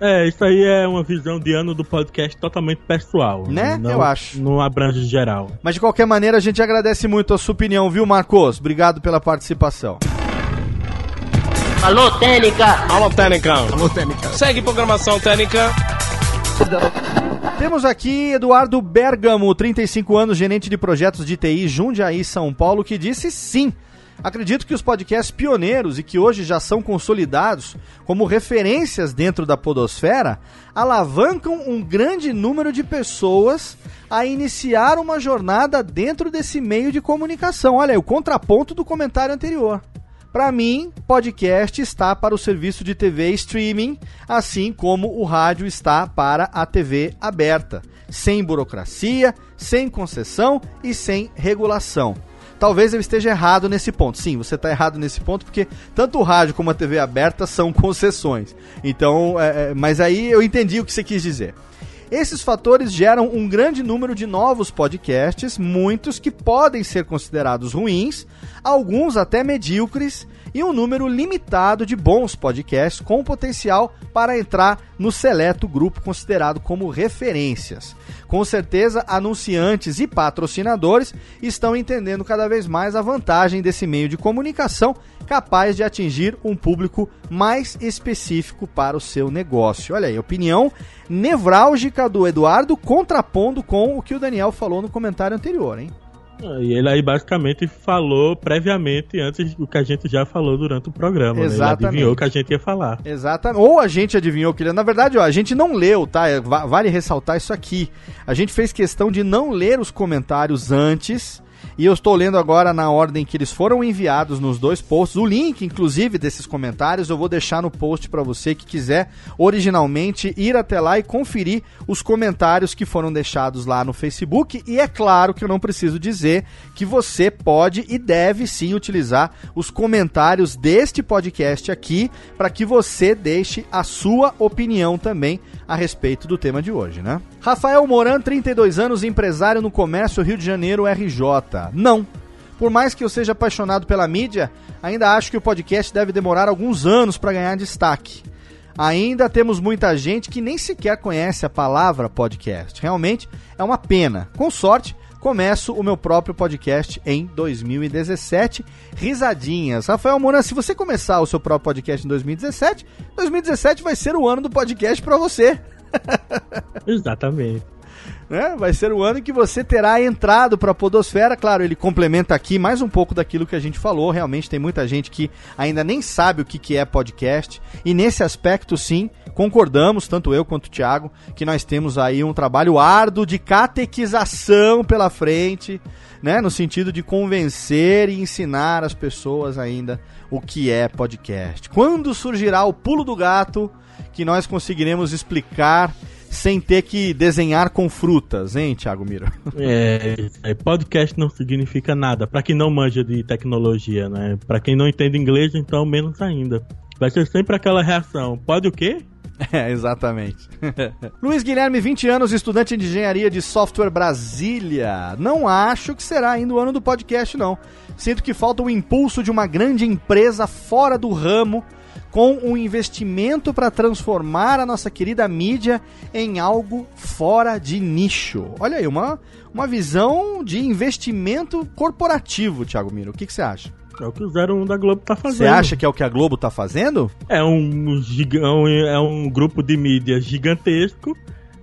É, isso aí é uma visão de ano do podcast totalmente pessoal. Né? Não, Eu acho. Não abrange geral. Mas de qualquer maneira, a gente agradece muito a sua opinião, viu, Marcos? Obrigado pela participação. Alô, Técnica! Alô, Técnica. Alô, Técnica. Segue programação Técnica. Temos aqui Eduardo Bergamo, 35 anos, gerente de projetos de TI, Jundiaí, São Paulo, que disse sim. Acredito que os podcasts pioneiros e que hoje já são consolidados como referências dentro da podosfera alavancam um grande número de pessoas a iniciar uma jornada dentro desse meio de comunicação. Olha aí, o contraponto do comentário anterior. Para mim, podcast está para o serviço de TV streaming, assim como o rádio está para a TV aberta, sem burocracia, sem concessão e sem regulação. Talvez eu esteja errado nesse ponto. Sim, você está errado nesse ponto, porque tanto o rádio como a TV aberta são concessões. Então, é, é, mas aí eu entendi o que você quis dizer. Esses fatores geram um grande número de novos podcasts, muitos que podem ser considerados ruins, alguns até medíocres, e um número limitado de bons podcasts com potencial para entrar no seleto grupo considerado como referências. Com certeza, anunciantes e patrocinadores estão entendendo cada vez mais a vantagem desse meio de comunicação capaz de atingir um público mais específico para o seu negócio. Olha aí, opinião nevrálgica do Eduardo contrapondo com o que o Daniel falou no comentário anterior, hein? E ele aí basicamente falou previamente antes do que a gente já falou durante o programa. Exatamente. Né? Ele adivinhou que a gente ia falar. Exatamente. Ou a gente adivinhou que ele. Na verdade, ó, a gente não leu, tá? Vale ressaltar isso aqui. A gente fez questão de não ler os comentários antes e eu estou lendo agora na ordem que eles foram enviados nos dois posts. O link, inclusive, desses comentários eu vou deixar no post para você que quiser originalmente ir até lá e conferir os comentários que foram deixados lá no Facebook. E é claro que eu não preciso dizer que você pode e deve sim utilizar os comentários deste podcast aqui para que você deixe a sua opinião também a respeito do tema de hoje, né? Rafael Moran, 32 anos, empresário no comércio Rio de Janeiro, RJ. Não. Por mais que eu seja apaixonado pela mídia, ainda acho que o podcast deve demorar alguns anos para ganhar destaque. Ainda temos muita gente que nem sequer conhece a palavra podcast. Realmente é uma pena. Com sorte, começo o meu próprio podcast em 2017. Risadinhas. Rafael Moura, se você começar o seu próprio podcast em 2017, 2017 vai ser o ano do podcast para você. Exatamente. Né? Vai ser o ano em que você terá entrado para a Podosfera. Claro, ele complementa aqui mais um pouco daquilo que a gente falou. Realmente tem muita gente que ainda nem sabe o que, que é podcast. E nesse aspecto, sim, concordamos, tanto eu quanto o Thiago, que nós temos aí um trabalho árduo de catequização pela frente, né? No sentido de convencer e ensinar as pessoas ainda o que é podcast. Quando surgirá o pulo do gato que nós conseguiremos explicar sem ter que desenhar com frutas, hein, Thiago Miro? É, é podcast não significa nada. Para quem não manja de tecnologia, né? Para quem não entende inglês, então menos ainda. Vai ser sempre aquela reação. Pode o quê? É, exatamente. Luiz Guilherme, 20 anos, estudante de engenharia de software Brasília. Não acho que será ainda o ano do podcast, não. Sinto que falta o impulso de uma grande empresa fora do ramo com um investimento para transformar a nossa querida mídia em algo fora de nicho. Olha aí, uma, uma visão de investimento corporativo, Thiago Miro. O que, você acha? É o que o 01 da Globo tá fazendo. Você acha que é o que a Globo tá fazendo? É um, é um grupo de mídia gigantesco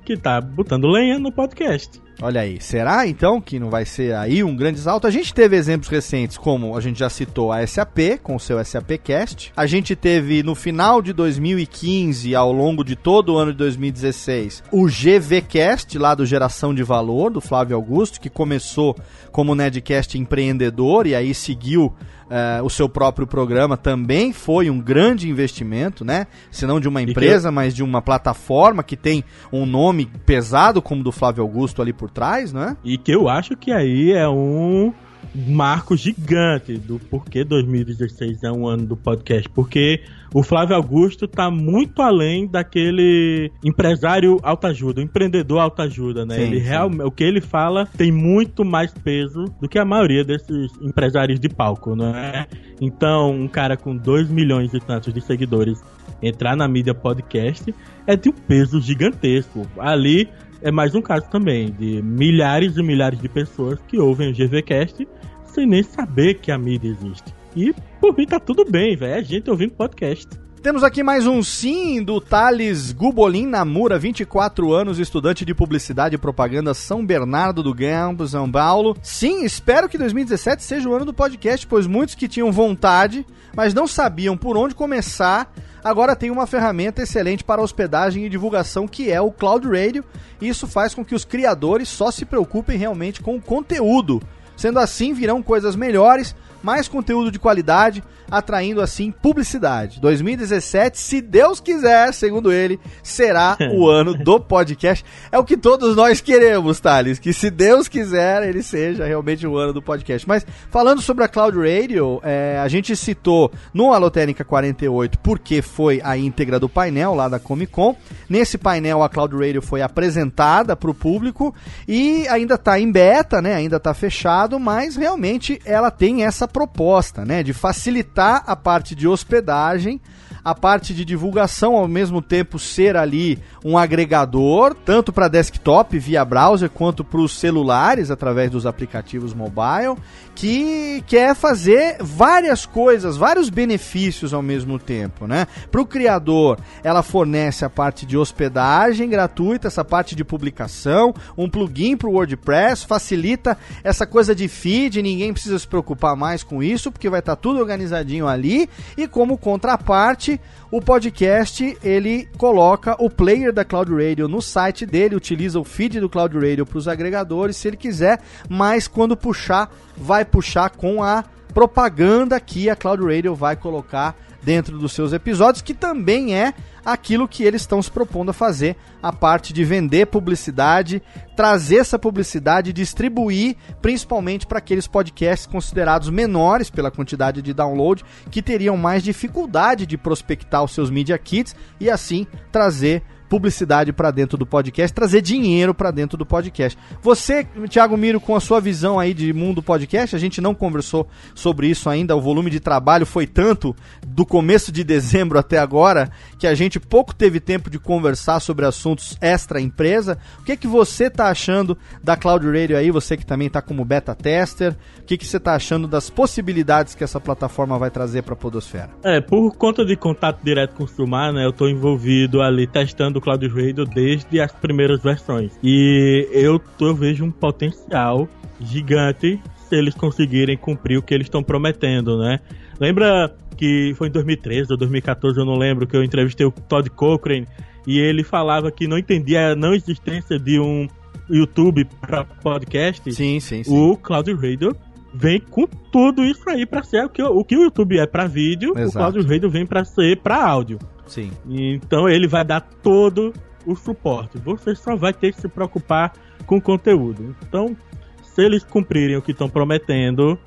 que tá botando lenha no podcast. Olha aí, será então que não vai ser aí um grande salto? A gente teve exemplos recentes, como a gente já citou a SAP, com o seu SAP Cast. A gente teve no final de 2015, ao longo de todo o ano de 2016, o GVcast, lá do Geração de Valor, do Flávio Augusto, que começou como Nedcast empreendedor e aí seguiu Uh, o seu próprio programa também foi um grande investimento, né? Se não de uma empresa, mas de uma plataforma que tem um nome pesado como o do Flávio Augusto ali por trás, né? E que eu acho que aí é um marco gigante do porquê 2016 é um ano do podcast, porque o Flávio Augusto está muito além daquele empresário autoajuda, empreendedor autoajuda, né? Sim, ele real, o que ele fala tem muito mais peso do que a maioria desses empresários de palco, não é? Então, um cara com 2 milhões e tantos de seguidores entrar na mídia podcast é de um peso gigantesco. Ali é mais um caso também de milhares e milhares de pessoas que ouvem o GVCast sem nem saber que a mídia existe. E por mim tá tudo bem, velho. É gente ouvindo podcast. Temos aqui mais um sim do Thales Gubolin Namura, 24 anos, estudante de publicidade e propaganda São Bernardo do Campo, São Paulo. Sim, espero que 2017 seja o ano do podcast, pois muitos que tinham vontade, mas não sabiam por onde começar, agora tem uma ferramenta excelente para hospedagem e divulgação que é o Cloud Radio. Isso faz com que os criadores só se preocupem realmente com o conteúdo. Sendo assim, virão coisas melhores, mais conteúdo de qualidade, atraindo assim publicidade. 2017, se Deus quiser, segundo ele, será o ano do podcast. É o que todos nós queremos, Thales, que se Deus quiser, ele seja realmente o ano do podcast. Mas falando sobre a Cloud Radio, é, a gente citou no Alotênica 48 porque foi a íntegra do painel lá da Comic Con. Nesse painel a Cloud Radio foi apresentada para o público e ainda está em beta, né? Ainda está fechado, mas realmente ela tem essa proposta, né? De facilitar a parte de hospedagem a parte de divulgação ao mesmo tempo ser ali um agregador, tanto para desktop via browser quanto para os celulares através dos aplicativos mobile, que quer fazer várias coisas, vários benefícios ao mesmo tempo, né? Para o criador, ela fornece a parte de hospedagem gratuita, essa parte de publicação, um plugin para o WordPress, facilita essa coisa de feed, ninguém precisa se preocupar mais com isso, porque vai estar tá tudo organizadinho ali, e como contraparte, o podcast ele coloca o player da Cloud Radio no site dele, utiliza o feed do Cloud Radio para os agregadores, se ele quiser, mas quando puxar, vai puxar com a propaganda que a Cloud Radio vai colocar dentro dos seus episódios, que também é aquilo que eles estão se propondo a fazer, a parte de vender publicidade, trazer essa publicidade, distribuir, principalmente para aqueles podcasts considerados menores pela quantidade de download, que teriam mais dificuldade de prospectar os seus media kits e assim trazer publicidade para dentro do podcast, trazer dinheiro para dentro do podcast. Você, Thiago Miro, com a sua visão aí de mundo podcast, a gente não conversou sobre isso ainda, o volume de trabalho foi tanto do começo de dezembro até agora que a gente pouco teve tempo de conversar sobre assuntos extra empresa. O que que você está achando da Cloud Radio aí, você que também está como beta tester? O que que você está achando das possibilidades que essa plataforma vai trazer para a Podosfera? É, por conta de contato direto com o Sumar, né, eu estou envolvido ali testando do Cloud Radio desde as primeiras versões. E eu, eu vejo um potencial gigante se eles conseguirem cumprir o que eles estão prometendo, né? Lembra que foi em 2013 ou 2014, eu não lembro, que eu entrevistei o Todd Cochrane e ele falava que não entendia a não existência de um YouTube para podcast. Sim, sim, sim. O Cloud Radio vem com tudo isso aí para ser o que o, que o YouTube é para vídeo, Exato. o Cloud Radio vem para ser para áudio. Sim. Então ele vai dar todo o suporte. Você só vai ter que se preocupar com o conteúdo. Então, se eles cumprirem o que estão prometendo,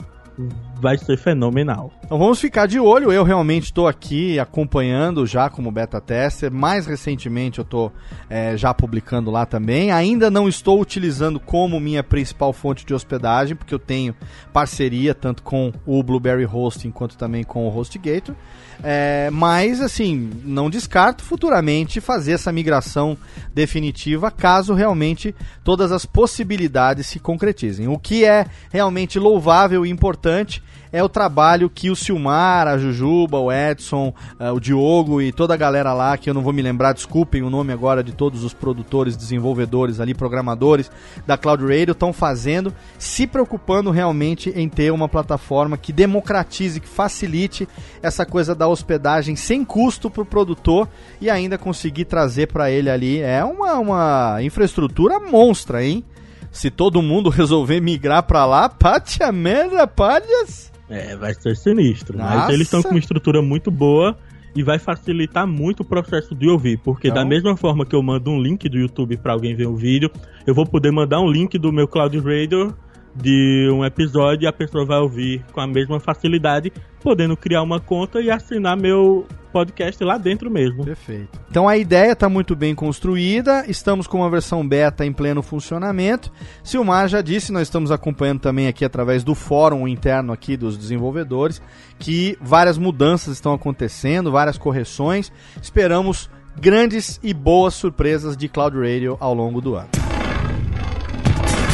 vai ser fenomenal. Então vamos ficar de olho. Eu realmente estou aqui acompanhando já como beta tester. Mais recentemente eu estou é, já publicando lá também. Ainda não estou utilizando como minha principal fonte de hospedagem, porque eu tenho parceria tanto com o Blueberry Hosting quanto também com o HostGator. É, mas, assim, não descarto futuramente fazer essa migração definitiva caso realmente todas as possibilidades se concretizem. O que é realmente louvável e importante é o trabalho que o Silmar, a Jujuba, o Edson, uh, o Diogo e toda a galera lá, que eu não vou me lembrar, desculpem o nome agora de todos os produtores, desenvolvedores ali, programadores da Cloud Radio, estão fazendo, se preocupando realmente em ter uma plataforma que democratize, que facilite essa coisa da hospedagem sem custo para o produtor e ainda conseguir trazer para ele ali. É uma, uma infraestrutura monstra, hein? Se todo mundo resolver migrar para lá, patia merda, palhas. É, vai ser sinistro. Nossa. Mas eles estão com uma estrutura muito boa e vai facilitar muito o processo de ouvir, porque então... da mesma forma que eu mando um link do YouTube para alguém ver o vídeo, eu vou poder mandar um link do meu Cloud Radio de um episódio a pessoa vai ouvir com a mesma facilidade, podendo criar uma conta e assinar meu podcast lá dentro mesmo. Perfeito. Então a ideia está muito bem construída, estamos com uma versão beta em pleno funcionamento. Silmar já disse, nós estamos acompanhando também aqui através do fórum interno aqui dos desenvolvedores, que várias mudanças estão acontecendo, várias correções. Esperamos grandes e boas surpresas de Cloud Radio ao longo do ano.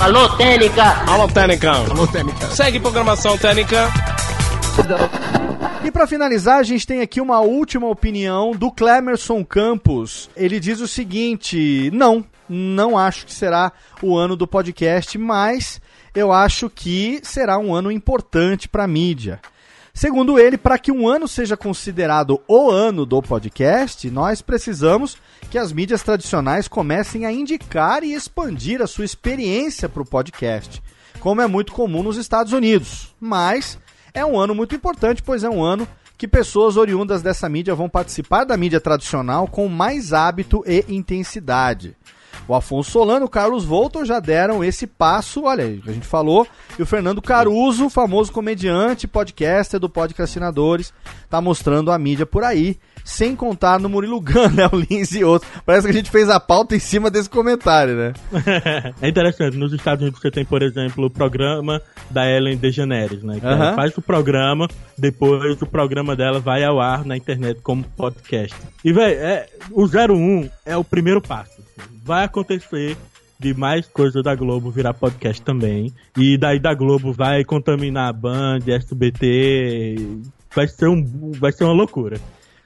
Alô, Técnica! Alô, Técnica! Alô, Técnica! Segue programação Técnica! E para finalizar, a gente tem aqui uma última opinião do Clemerson Campos. Ele diz o seguinte: não, não acho que será o ano do podcast, mas eu acho que será um ano importante para a mídia. Segundo ele, para que um ano seja considerado o ano do podcast, nós precisamos que as mídias tradicionais comecem a indicar e expandir a sua experiência para o podcast, como é muito comum nos Estados Unidos. Mas é um ano muito importante, pois é um ano que pessoas oriundas dessa mídia vão participar da mídia tradicional com mais hábito e intensidade. O Afonso Solano o Carlos Voltor já deram esse passo, olha aí, a gente falou. E o Fernando Caruso, famoso comediante, podcaster do Podcastinadores, tá mostrando a mídia por aí. Sem contar no Murilo Gun, né? O Lins e outros. Parece que a gente fez a pauta em cima desse comentário, né? é interessante. Nos Estados Unidos você tem, por exemplo, o programa da Ellen DeGeneres, né? Que ela faz o programa, depois o programa dela vai ao ar na internet como podcast. E, velho, é, o 01 é o primeiro passo. Vai acontecer de mais coisa da Globo virar podcast também. E daí da Globo vai contaminar a Band, SBT. Vai ser, um, vai ser uma loucura.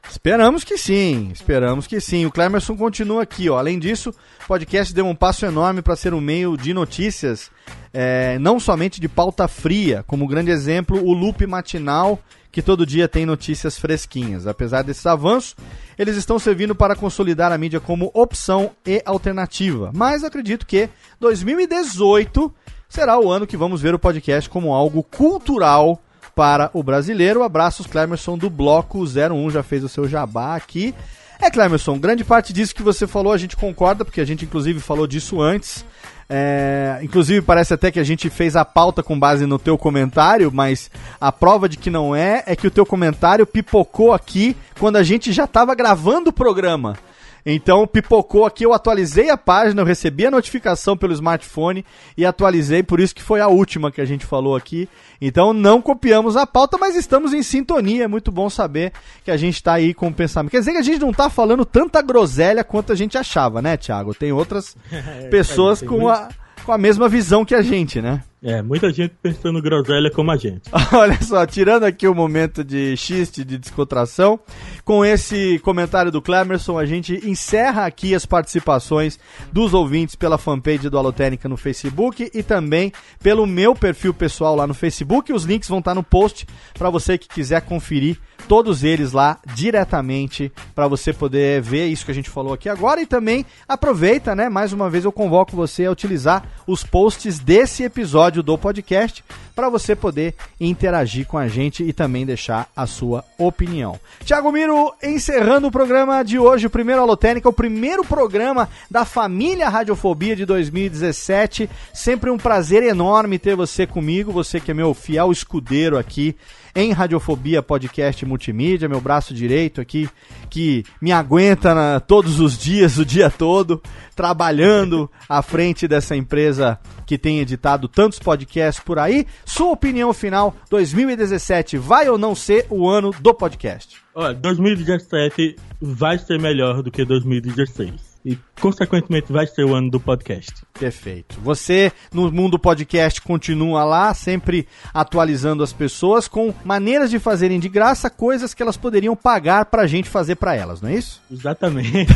Esperamos que sim, esperamos que sim. O Clemerson continua aqui, ó. Além disso, o podcast deu um passo enorme para ser um meio de notícias, é, não somente de pauta fria, como grande exemplo, o Loop Matinal, que todo dia tem notícias fresquinhas. Apesar desses avanços, eles estão servindo para consolidar a mídia como opção e alternativa. Mas acredito que 2018 será o ano que vamos ver o podcast como algo cultural para o brasileiro. Abraços, Clemerson, do Bloco 01, já fez o seu jabá aqui. É, Clemerson, grande parte disso que você falou a gente concorda, porque a gente inclusive falou disso antes. É, inclusive, parece até que a gente fez a pauta com base no teu comentário, mas a prova de que não é é que o teu comentário pipocou aqui quando a gente já estava gravando o programa. Então pipocou aqui, eu atualizei a página, eu recebi a notificação pelo smartphone e atualizei, por isso que foi a última que a gente falou aqui. Então não copiamos a pauta, mas estamos em sintonia. É muito bom saber que a gente está aí com o pensamento. Quer dizer que a gente não está falando tanta groselha quanto a gente achava, né, Thiago? Tem outras é, pessoas com a com a mesma visão que a gente, né? É, muita gente pensando groselha como a gente. Olha só, tirando aqui o momento de xiste, de descontração, com esse comentário do Clemerson, a gente encerra aqui as participações dos ouvintes pela fanpage do Alotênica no Facebook e também pelo meu perfil pessoal lá no Facebook. Os links vão estar no post para você que quiser conferir todos eles lá diretamente para você poder ver isso que a gente falou aqui agora e também aproveita, né? Mais uma vez eu convoco você a utilizar os posts desse episódio do podcast para você poder interagir com a gente e também deixar a sua opinião. Tiago Miro, encerrando o programa de hoje, o primeiro Alotênica, o primeiro programa da família Radiofobia de 2017. Sempre um prazer enorme ter você comigo, você que é meu fiel escudeiro aqui em Radiofobia Podcast Multimídia, meu braço direito aqui, que me aguenta na, todos os dias, o dia todo, trabalhando à frente dessa empresa que tem editado tantos podcasts por aí. Sua opinião final, 2017 vai ou não ser o ano do podcast? Olha, 2017 vai ser melhor do que 2016 e, consequentemente, vai ser o ano do podcast. Perfeito. Você, no mundo podcast, continua lá, sempre atualizando as pessoas com maneiras de fazerem de graça coisas que elas poderiam pagar pra gente fazer pra elas, não é isso? Exatamente.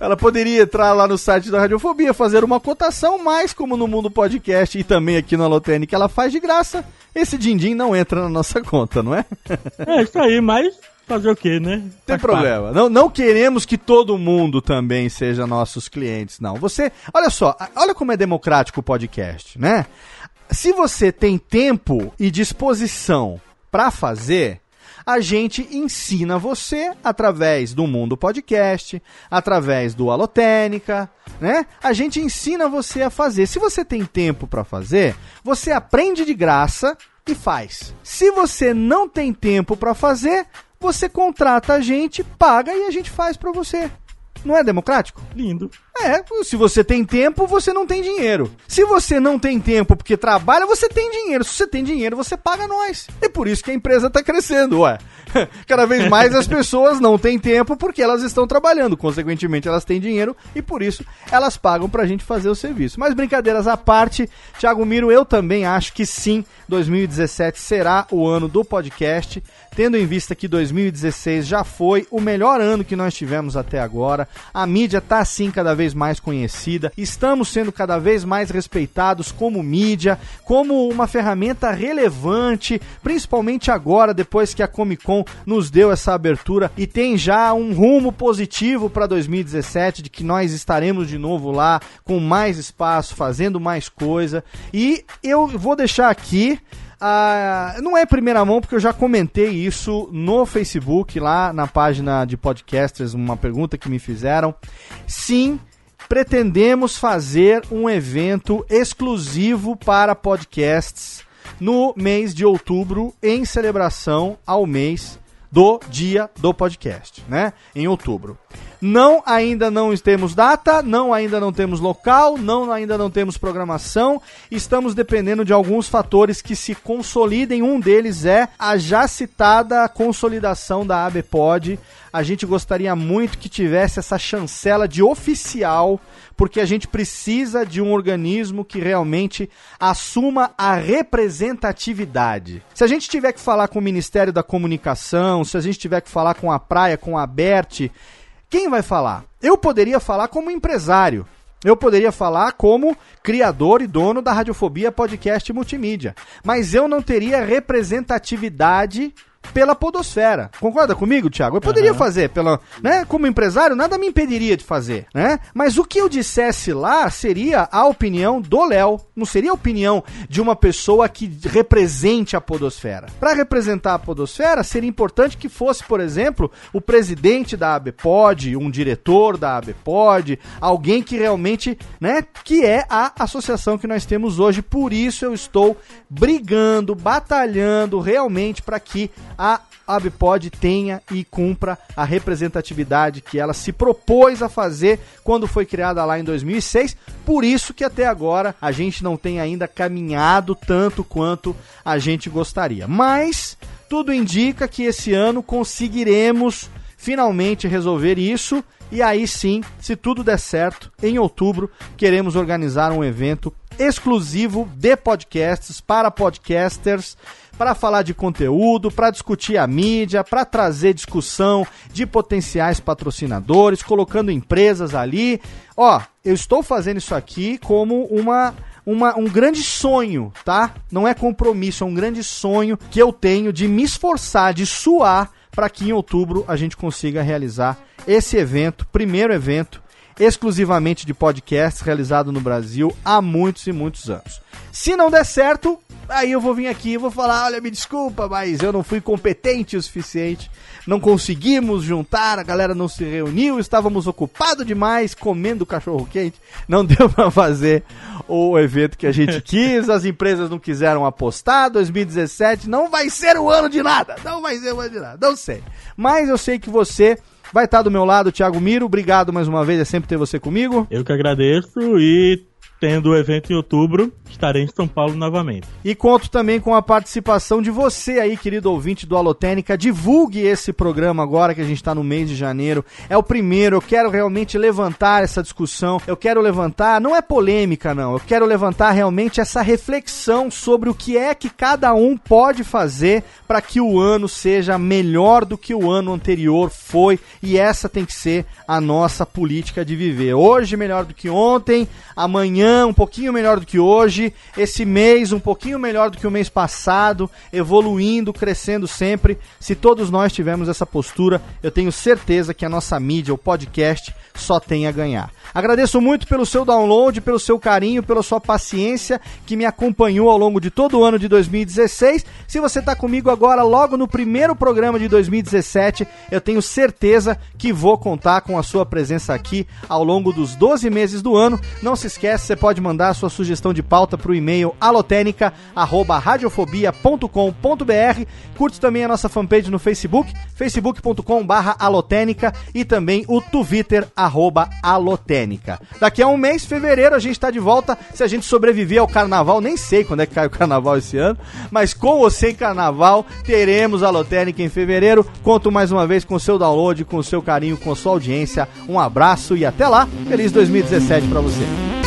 Ela poderia entrar lá no site da Radiofobia, fazer uma cotação, mas como no mundo podcast e também aqui no Alotênica ela faz de graça, esse din-din não entra na nossa conta, não é? É isso aí, mas Fazer o quê, né? Tem Faz problema. Não, não queremos que todo mundo também seja nossos clientes, não. Você, olha só, olha como é democrático o podcast, né? Se você tem tempo e disposição para fazer, a gente ensina você através do Mundo Podcast, através do Alotênica, né? A gente ensina você a fazer. Se você tem tempo para fazer, você aprende de graça e faz. Se você não tem tempo para fazer, você contrata a gente, paga e a gente faz para você. Não é democrático? Lindo. É, se você tem tempo, você não tem dinheiro. Se você não tem tempo porque trabalha, você tem dinheiro. Se você tem dinheiro, você paga nós. É por isso que a empresa tá crescendo, ué. Cada vez mais as pessoas não têm tempo porque elas estão trabalhando. Consequentemente, elas têm dinheiro e por isso elas pagam pra gente fazer o serviço. Mas brincadeiras à parte, Thiago Miro, eu também acho que sim, 2017 será o ano do podcast, tendo em vista que 2016 já foi o melhor ano que nós tivemos até agora. A mídia tá assim cada vez mais conhecida, estamos sendo cada vez mais respeitados como mídia, como uma ferramenta relevante, principalmente agora depois que a Comic Con nos deu essa abertura e tem já um rumo positivo para 2017 de que nós estaremos de novo lá com mais espaço, fazendo mais coisa. E eu vou deixar aqui não é primeira mão, porque eu já comentei isso no Facebook, lá na página de podcasters, uma pergunta que me fizeram. Sim, pretendemos fazer um evento exclusivo para podcasts no mês de outubro, em celebração ao mês do dia do podcast, né? Em outubro. Não, ainda não temos data, não, ainda não temos local, não, ainda não temos programação. Estamos dependendo de alguns fatores que se consolidem. Um deles é a já citada consolidação da ABPOD. A gente gostaria muito que tivesse essa chancela de oficial porque a gente precisa de um organismo que realmente assuma a representatividade. Se a gente tiver que falar com o Ministério da Comunicação, se a gente tiver que falar com a Praia, com a Bert, quem vai falar? Eu poderia falar como empresário. Eu poderia falar como criador e dono da Radiofobia Podcast Multimídia. Mas eu não teria representatividade pela podosfera. Concorda comigo, Thiago? Eu poderia uhum. fazer pela, né, como empresário, nada me impediria de fazer, né? Mas o que eu dissesse lá seria a opinião do Léo, não seria a opinião de uma pessoa que represente a podosfera. Para representar a podosfera, seria importante que fosse, por exemplo, o presidente da ABPOD, um diretor da ABPOD, alguém que realmente, né, que é a associação que nós temos hoje. Por isso eu estou brigando, batalhando realmente para que a ABPOD tenha e cumpra a representatividade que ela se propôs a fazer quando foi criada lá em 2006. Por isso que até agora a gente não tem ainda caminhado tanto quanto a gente gostaria. Mas tudo indica que esse ano conseguiremos finalmente resolver isso. E aí sim, se tudo der certo, em outubro queremos organizar um evento exclusivo de podcasts para podcasters para falar de conteúdo, para discutir a mídia, para trazer discussão de potenciais patrocinadores, colocando empresas ali. Ó, eu estou fazendo isso aqui como uma uma, um grande sonho, tá? Não é compromisso, é um grande sonho que eu tenho de me esforçar, de suar, para que em outubro a gente consiga realizar esse evento, primeiro evento exclusivamente de podcasts realizado no Brasil há muitos e muitos anos. Se não der certo, aí eu vou vir aqui e vou falar: olha, me desculpa, mas eu não fui competente o suficiente, não conseguimos juntar, a galera não se reuniu, estávamos ocupados demais comendo cachorro quente, não deu para fazer o evento que a gente quis, as empresas não quiseram apostar. 2017 não vai ser o ano de nada, não vai ser o ano de nada, não sei. Mas eu sei que você vai estar do meu lado, Thiago Miro. Obrigado mais uma vez, é sempre ter você comigo. Eu que agradeço e tendo o evento em outubro, estarei em São Paulo novamente. E conto também com a participação de você aí, querido ouvinte do Alotênica. Divulgue esse programa agora que a gente está no mês de janeiro. É o primeiro, eu quero realmente levantar essa discussão. Eu quero levantar, não é polêmica não, eu quero levantar realmente essa reflexão sobre o que é que cada um pode fazer para que o ano seja melhor do que o ano anterior foi. E essa tem que ser a nossa política de viver. Hoje melhor do que ontem, amanhã um pouquinho melhor do que hoje, esse mês um pouquinho melhor do que o mês passado, evoluindo, crescendo sempre. Se todos nós tivermos essa postura, eu tenho certeza que a nossa mídia, o podcast, só tem a ganhar. Agradeço muito pelo seu download, pelo seu carinho, pela sua paciência que me acompanhou ao longo de todo o ano de 2016. Se você está comigo agora, logo no primeiro programa de 2017, eu tenho certeza que vou contar com a sua presença aqui ao longo dos 12 meses do ano. Não se esqueça, você pode mandar sua sugestão de pauta para o e-mail alotenica@radiofobia.com.br. Curte também a nossa fanpage no Facebook, facebook.com/alotenica e também o Twitter. Daqui a um mês, fevereiro, a gente está de volta. Se a gente sobreviver ao carnaval, nem sei quando é que cai o carnaval esse ano, mas com ou sem carnaval, teremos a Lotérica em fevereiro. Conto mais uma vez com o seu download, com o seu carinho, com a sua audiência. Um abraço e até lá. Feliz 2017 para você.